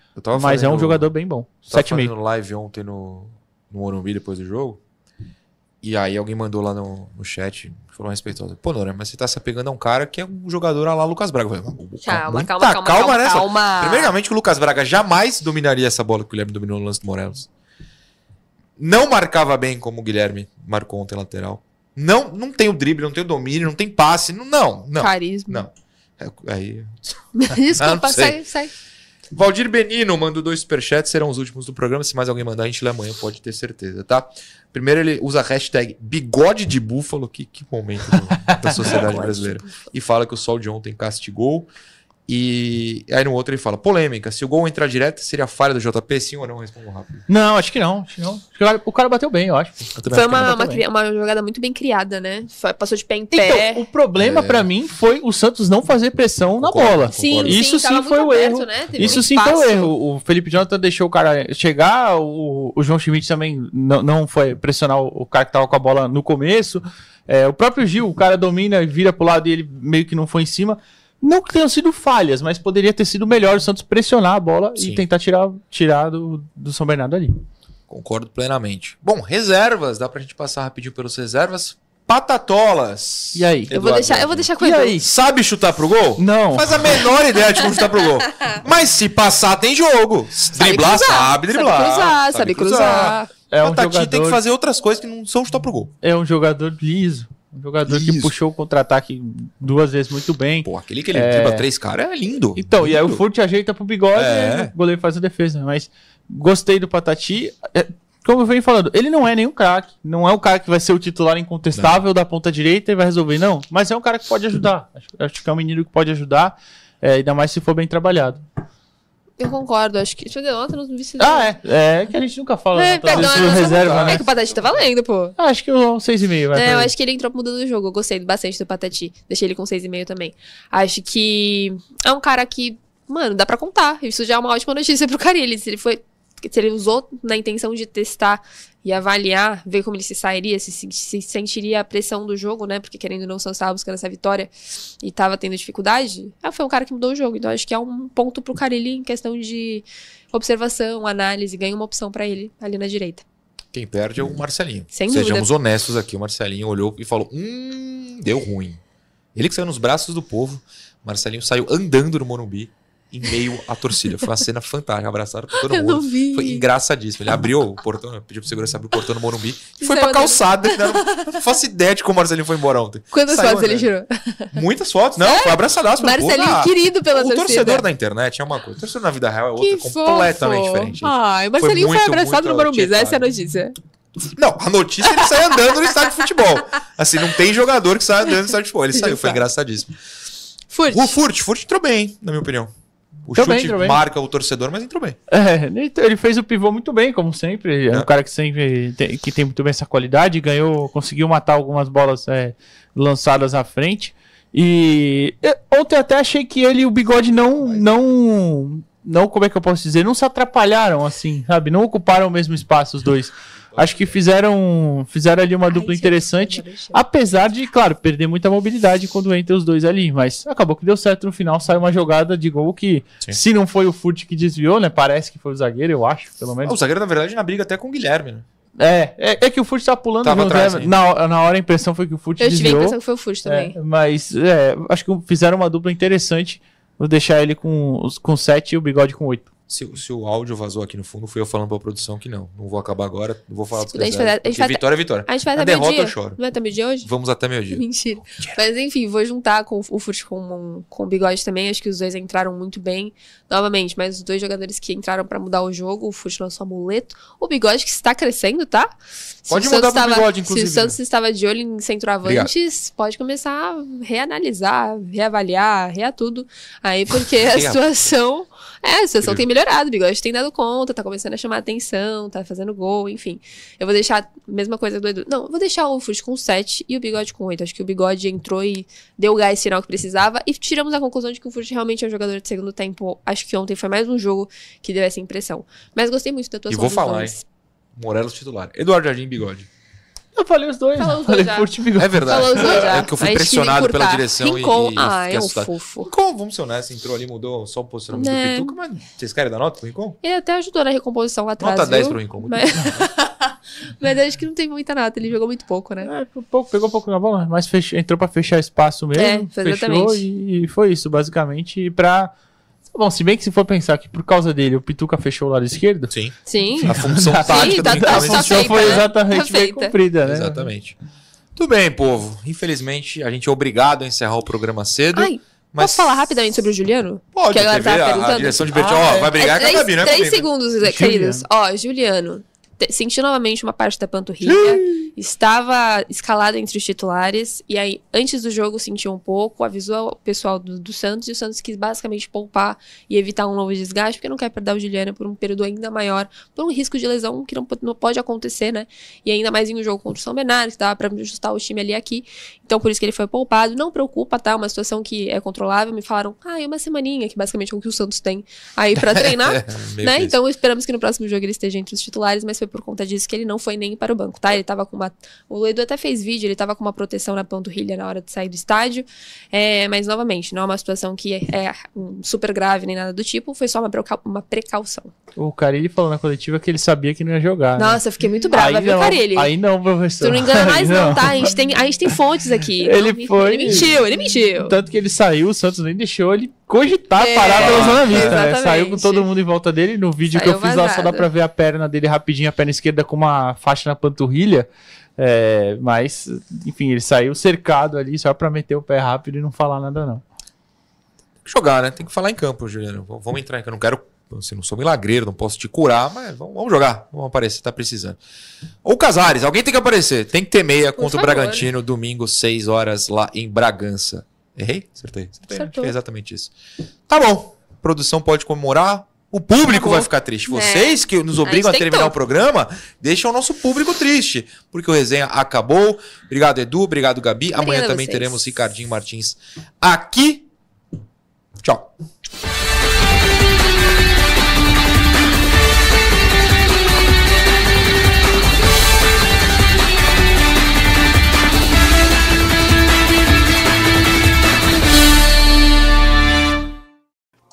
Mas é um fazendo- jogador bem bom. Tava 7,5. fazendo live ontem no, no Morumbi depois do jogo. E aí alguém mandou lá no, no chat, falou respeitoso. Pô, Nora, mas você tá se apegando a um cara que é um jogador lá Lucas Braga. Falei, Calma, calma, calma, calma, nessa. calma. Primeiramente o Lucas Braga jamais dominaria essa bola que o Guilherme dominou no lance do Morelos. Não marcava bem como o Guilherme marcou ontem lateral. Não, não tem o drible, não tem o domínio, não tem passe. Não, não. não Carisma. Não. É, aí... Desculpa, Ah, não sai, sai. Valdir Benino mandou dois superchats, serão os últimos do programa. Se mais alguém mandar, a gente lê amanhã, pode ter certeza, tá? Primeiro ele usa a hashtag bigode de búfalo, que, que momento do- da sociedade brasileira. E fala que o sol de ontem castigou. E aí no outro ele fala, polêmica, se o gol entrar direto, seria falha do JP, sim ou não? Respondo rápido. Não, acho que não. Acho que não. Acho que o, cara, o cara bateu bem, eu acho. Foi uma, uma, uma jogada muito bem criada, né? Foi- passou de pé em pé. Então, o problema pra mim foi o Santos não fazer pressão na bola. Sim, sim, Isso tava sim foi o aberto, erro. né? Isso um sim foi o erro. O Felipe Jonathan deixou o cara chegar, o, o João Schmidt também não, não foi pressionar o, o cara que tava com a bola no começo. É, o próprio Gil, o cara domina e vira pro lado e ele meio que não foi em cima. Não que tenham sido falhas, mas poderia ter sido melhor o Santos pressionar a bola Sim. e tentar tirar, tirar do, do São Bernardo ali. Concordo plenamente. Bom, reservas, dá pra gente passar rapidinho pelos reservas. Patatolas. E aí? Eu vou deixar, eu vou deixar com E aí? Sabe chutar pro gol? Não. Faz a menor ideia de como chutar pro gol. Mas se passar, tem jogo. driblar, cruzar, sabe driblar. sabe cruzar, sabe cruzar. É um Patati tem jogador- que fazer outras coisas que não são chutar pro gol. É um jogador liso. Um jogador que Liso. puxou o contra-ataque duas vezes muito bem. Pô, aquele que ele dribla três caras é lindo. Então, e aí o Lindo. Furt ajeita pro bigode É. e o goleiro faz a defesa. Mas gostei do Patati. É, Como eu venho falando, ele não é nenhum craque. Não é um cara que vai ser o titular incontestável da ponta direita e vai resolver, não. Mas é um cara que pode ajudar. Acho, acho que é um menino que pode ajudar. é, ainda mais se for bem trabalhado. Eu concordo, acho que. Deixa eu ver ontem, não vi se. Ah, é. É que a gente nunca fala. É, né? Perdão, é, reserva, é né? que o Patati tá valendo, pô. Acho que o 6,5 vai É, eu acho que ele entrou mudando o jogo. Eu gostei bastante do Patati. Deixei ele com 6,5 também. Acho que é um cara que, mano, dá pra contar. Isso já é uma ótima notícia pro Carilli. Se ele foi. Se ele usou na intenção de testar e avaliar, ver como ele se sairia, se, se, se sentiria a pressão do jogo, né? Porque querendo ou não, o Santos estava buscando essa vitória e estava tendo dificuldade. Ah, foi um cara que mudou o jogo. Então acho que é um ponto pro Carilli em questão de observação, análise, ganha uma opção para ele ali na direita. Quem perde é o Marcelinho. Sem Sejamos dúvida. honestos aqui. O Marcelinho olhou e falou: Hum, deu ruim. Ele que saiu nos braços do povo. Marcelinho saiu andando no Morumbi em meio à torcida. Foi uma cena fantástica. Abraçaram todo Eu mundo. não vi. Foi engraçadíssimo. Ele abriu o portão, pediu pro segurança abrir o portão no Morumbi e foi pra calçada. Eu não, não faço ideia de como o Marcelinho foi embora ontem. Quantas Saiu fotos ele tirou? Muitas fotos. Não, foi abraçadaço. Marcelinho Ah, querido pela O torcida. torcedor da internet é uma coisa. O torcedor na vida real é outra, Que completamente fofo. diferente. Ai, o Marcelinho foi, muito, abraçado muito no Morumbi, essa é a notícia. Não, a notícia é ele sai andando no estádio de futebol. Assim, não tem jogador que sai andando no estádio de futebol. Ele saiu, foi engraçadíssimo. Furt. O Furt, Furt entrou bem, na minha opinião. O Entrou chute bem. marca o torcedor, mas entrou bem. É, ele- fez o pivô muito bem, como sempre. Ele É um cara que sempre tem, que tem muito bem essa qualidade, ganhou, conseguiu matar algumas bolas é, lançadas à frente. E ontem até achei que ele e o Bigode não, não, não, como é que eu posso dizer, não se atrapalharam assim, sabe? Não ocuparam o mesmo espaço os dois. Acho que fizeram, fizeram ali uma dupla interessante, apesar de, claro, perder muita mobilidade quando entra os dois ali, mas acabou que deu certo no final, saiu uma jogada de gol que, se não foi o Furt que desviou, né, parece que foi o zagueiro, eu acho, pelo menos. O zagueiro, na verdade, na briga até com o Guilherme, né? É, é, é que o Furt tá pulando Tava junto, atrás, né? sim. na, hora- na hora a impressão foi que o Furt Eu tive a impressão que foi o Furt também. É, mas é, acho que fizeram uma dupla interessante. Vou deixar ele com, os- com 7 e o bigode com 8. Se, se o áudio vazou aqui no fundo, fui eu falando pra produção que não. Não vou acabar agora, não vou falar A gente vai, reservas, a gente porque vai vitória é vitória. A gente vai Na até meio derrota dia. eu choro. Não é até meio dia hoje? Vamos até meio dia. Mentira. Mas enfim, vou juntar com o Furt com, com o Bigode também. Acho que os dois entraram muito bem. Novamente, mas os dois jogadores que entraram pra mudar o jogo, o Furt lançou amuleto. O Bigode que está crescendo, tá? Se Pode mudar pro Bigode, inclusive, Se o Santos estava de olho em centroavantes, pode começar a reanalisar, reavaliar, rear tudo. Aí, porque a situação. É, a situação tem melhorado. O Bigode tem dado conta, tá começando a chamar atenção, tá fazendo gol, enfim. Eu vou deixar a mesma coisa do Edu. Não, vou deixar o Furt com 7 e o Bigode com 8. Acho que o Bigode entrou e deu o gás final que precisava. E tiramos a conclusão de que o Furt realmente é um jogador de segundo tempo. Acho que ontem foi mais um jogo que deu essa impressão. Mas gostei muito da E atuação vou falar. Morelos titular. Eduardo Jardim Bigode. Eu falei os dois. Falou os falei dois. Furt e bigode. É verdade. Falou os dois já. É que eu fui pressionado pela direção e- Rincon, e, ah, fiquei é um fofo. Rincon, vamos ser honestos, entrou ali, mudou só o posicionamento Né. do Pituca, mas vocês querem dar nota pro Rincon? Ele até ajudou na recomposição lá atrás. Nota 10 viu? pro Rincon. muito Mas... Mas acho que não tem muita nota, ele jogou muito pouco, né? É, pouco, pegou pouco na bola, mas fech- entrou pra fechar espaço mesmo. É, foi fechou exatamente. e, e foi isso, basicamente. E pra. Bom, se bem que se for pensar que por causa dele o Pituca fechou o lado esquerdo. Sim. Sim. A função Sim, tática tá- do a função foi né? exatamente Tá bem cumprida, né? Exatamente. Tudo bem, povo. Infelizmente, a gente é obrigado a encerrar o programa cedo. Ai, mas posso falar rapidamente sobre o Juliano? Pode, que a tava a, a perguntando. direção de Bertão, Ah, ó, é. vai brigar É com a Gabi, né? três comigo. segundos, Juliano. queridos. Ó, Juliano. Sentiu novamente uma parte da panturrilha, estava escalado entre os titulares, e aí, antes do jogo, sentiu um pouco, avisou o pessoal do, do Santos, e o Santos quis basicamente poupar e evitar um novo desgaste, porque não quer perder o Juliano por um período ainda maior, por um risco de lesão que não, não pode acontecer, né? E ainda mais em um jogo contra o São Bernardo, que dava pra ajustar o time ali aqui. Então, por isso que ele foi poupado. Não preocupa, tá? É uma situação que é controlável. Me falaram, ah, é uma semaninha, que basicamente é o que o Santos tem aí pra treinar. Meio né? Então esperamos que no próximo jogo ele esteja entre os titulares, mas foi por conta disso que ele não foi nem para o banco, tá? Ele tava com uma. O Edu até fez vídeo, ele tava com uma proteção na panturrilha na hora de sair do estádio. É, mas, novamente, não é uma situação que é, é super grave nem nada do tipo, foi só uma, precau- uma precaução. O Carilli falou na coletiva que ele sabia que não ia jogar. né? Nossa, eu fiquei muito brava, aí viu, não, Carilli? Aí não, professor. Tu não engana mais, Aí não, tá? A gente, tem, a gente tem fontes aqui. Ele Não, foi- Ele mentiu, ele mentiu. Tanto que ele saiu, o Santos nem deixou ele cogitar É, parar pela zona mista, né? Saiu com todo mundo em volta dele. No vídeo que Saiu eu fiz lá, só dá vazado. pra ver a perna dele rapidinho, a perna esquerda com uma faixa na panturrilha. É, mas, enfim, ele saiu cercado ali só pra meter o pé rápido e não falar nada, não. jogar, né? Tem que falar em campo, Juliano. V- Vamos entrar em campo. Eu não quero. Assim, não sou milagreiro, não posso te curar, mas vamos, vamos jogar. Vamos aparecer, tá precisando. Ou Casares, alguém tem que aparecer. Tem que ter meia Por contra o. Bragantino, domingo, 6 horas, lá em Bragança. Errei? Acertei. Acertei. Acho Acertou. que é exatamente isso. Tá bom. produção pode comemorar. O público Acabou. vai ficar triste. É. Vocês que nos A obrigam a, gente terminar o programa, deixam o nosso público triste. Porque o resenha acabou. Obrigado, Edu. Obrigado, Gabi. Amanhã Obrigada a também vocês. teremos Ricardinho Martins aqui. Tchau.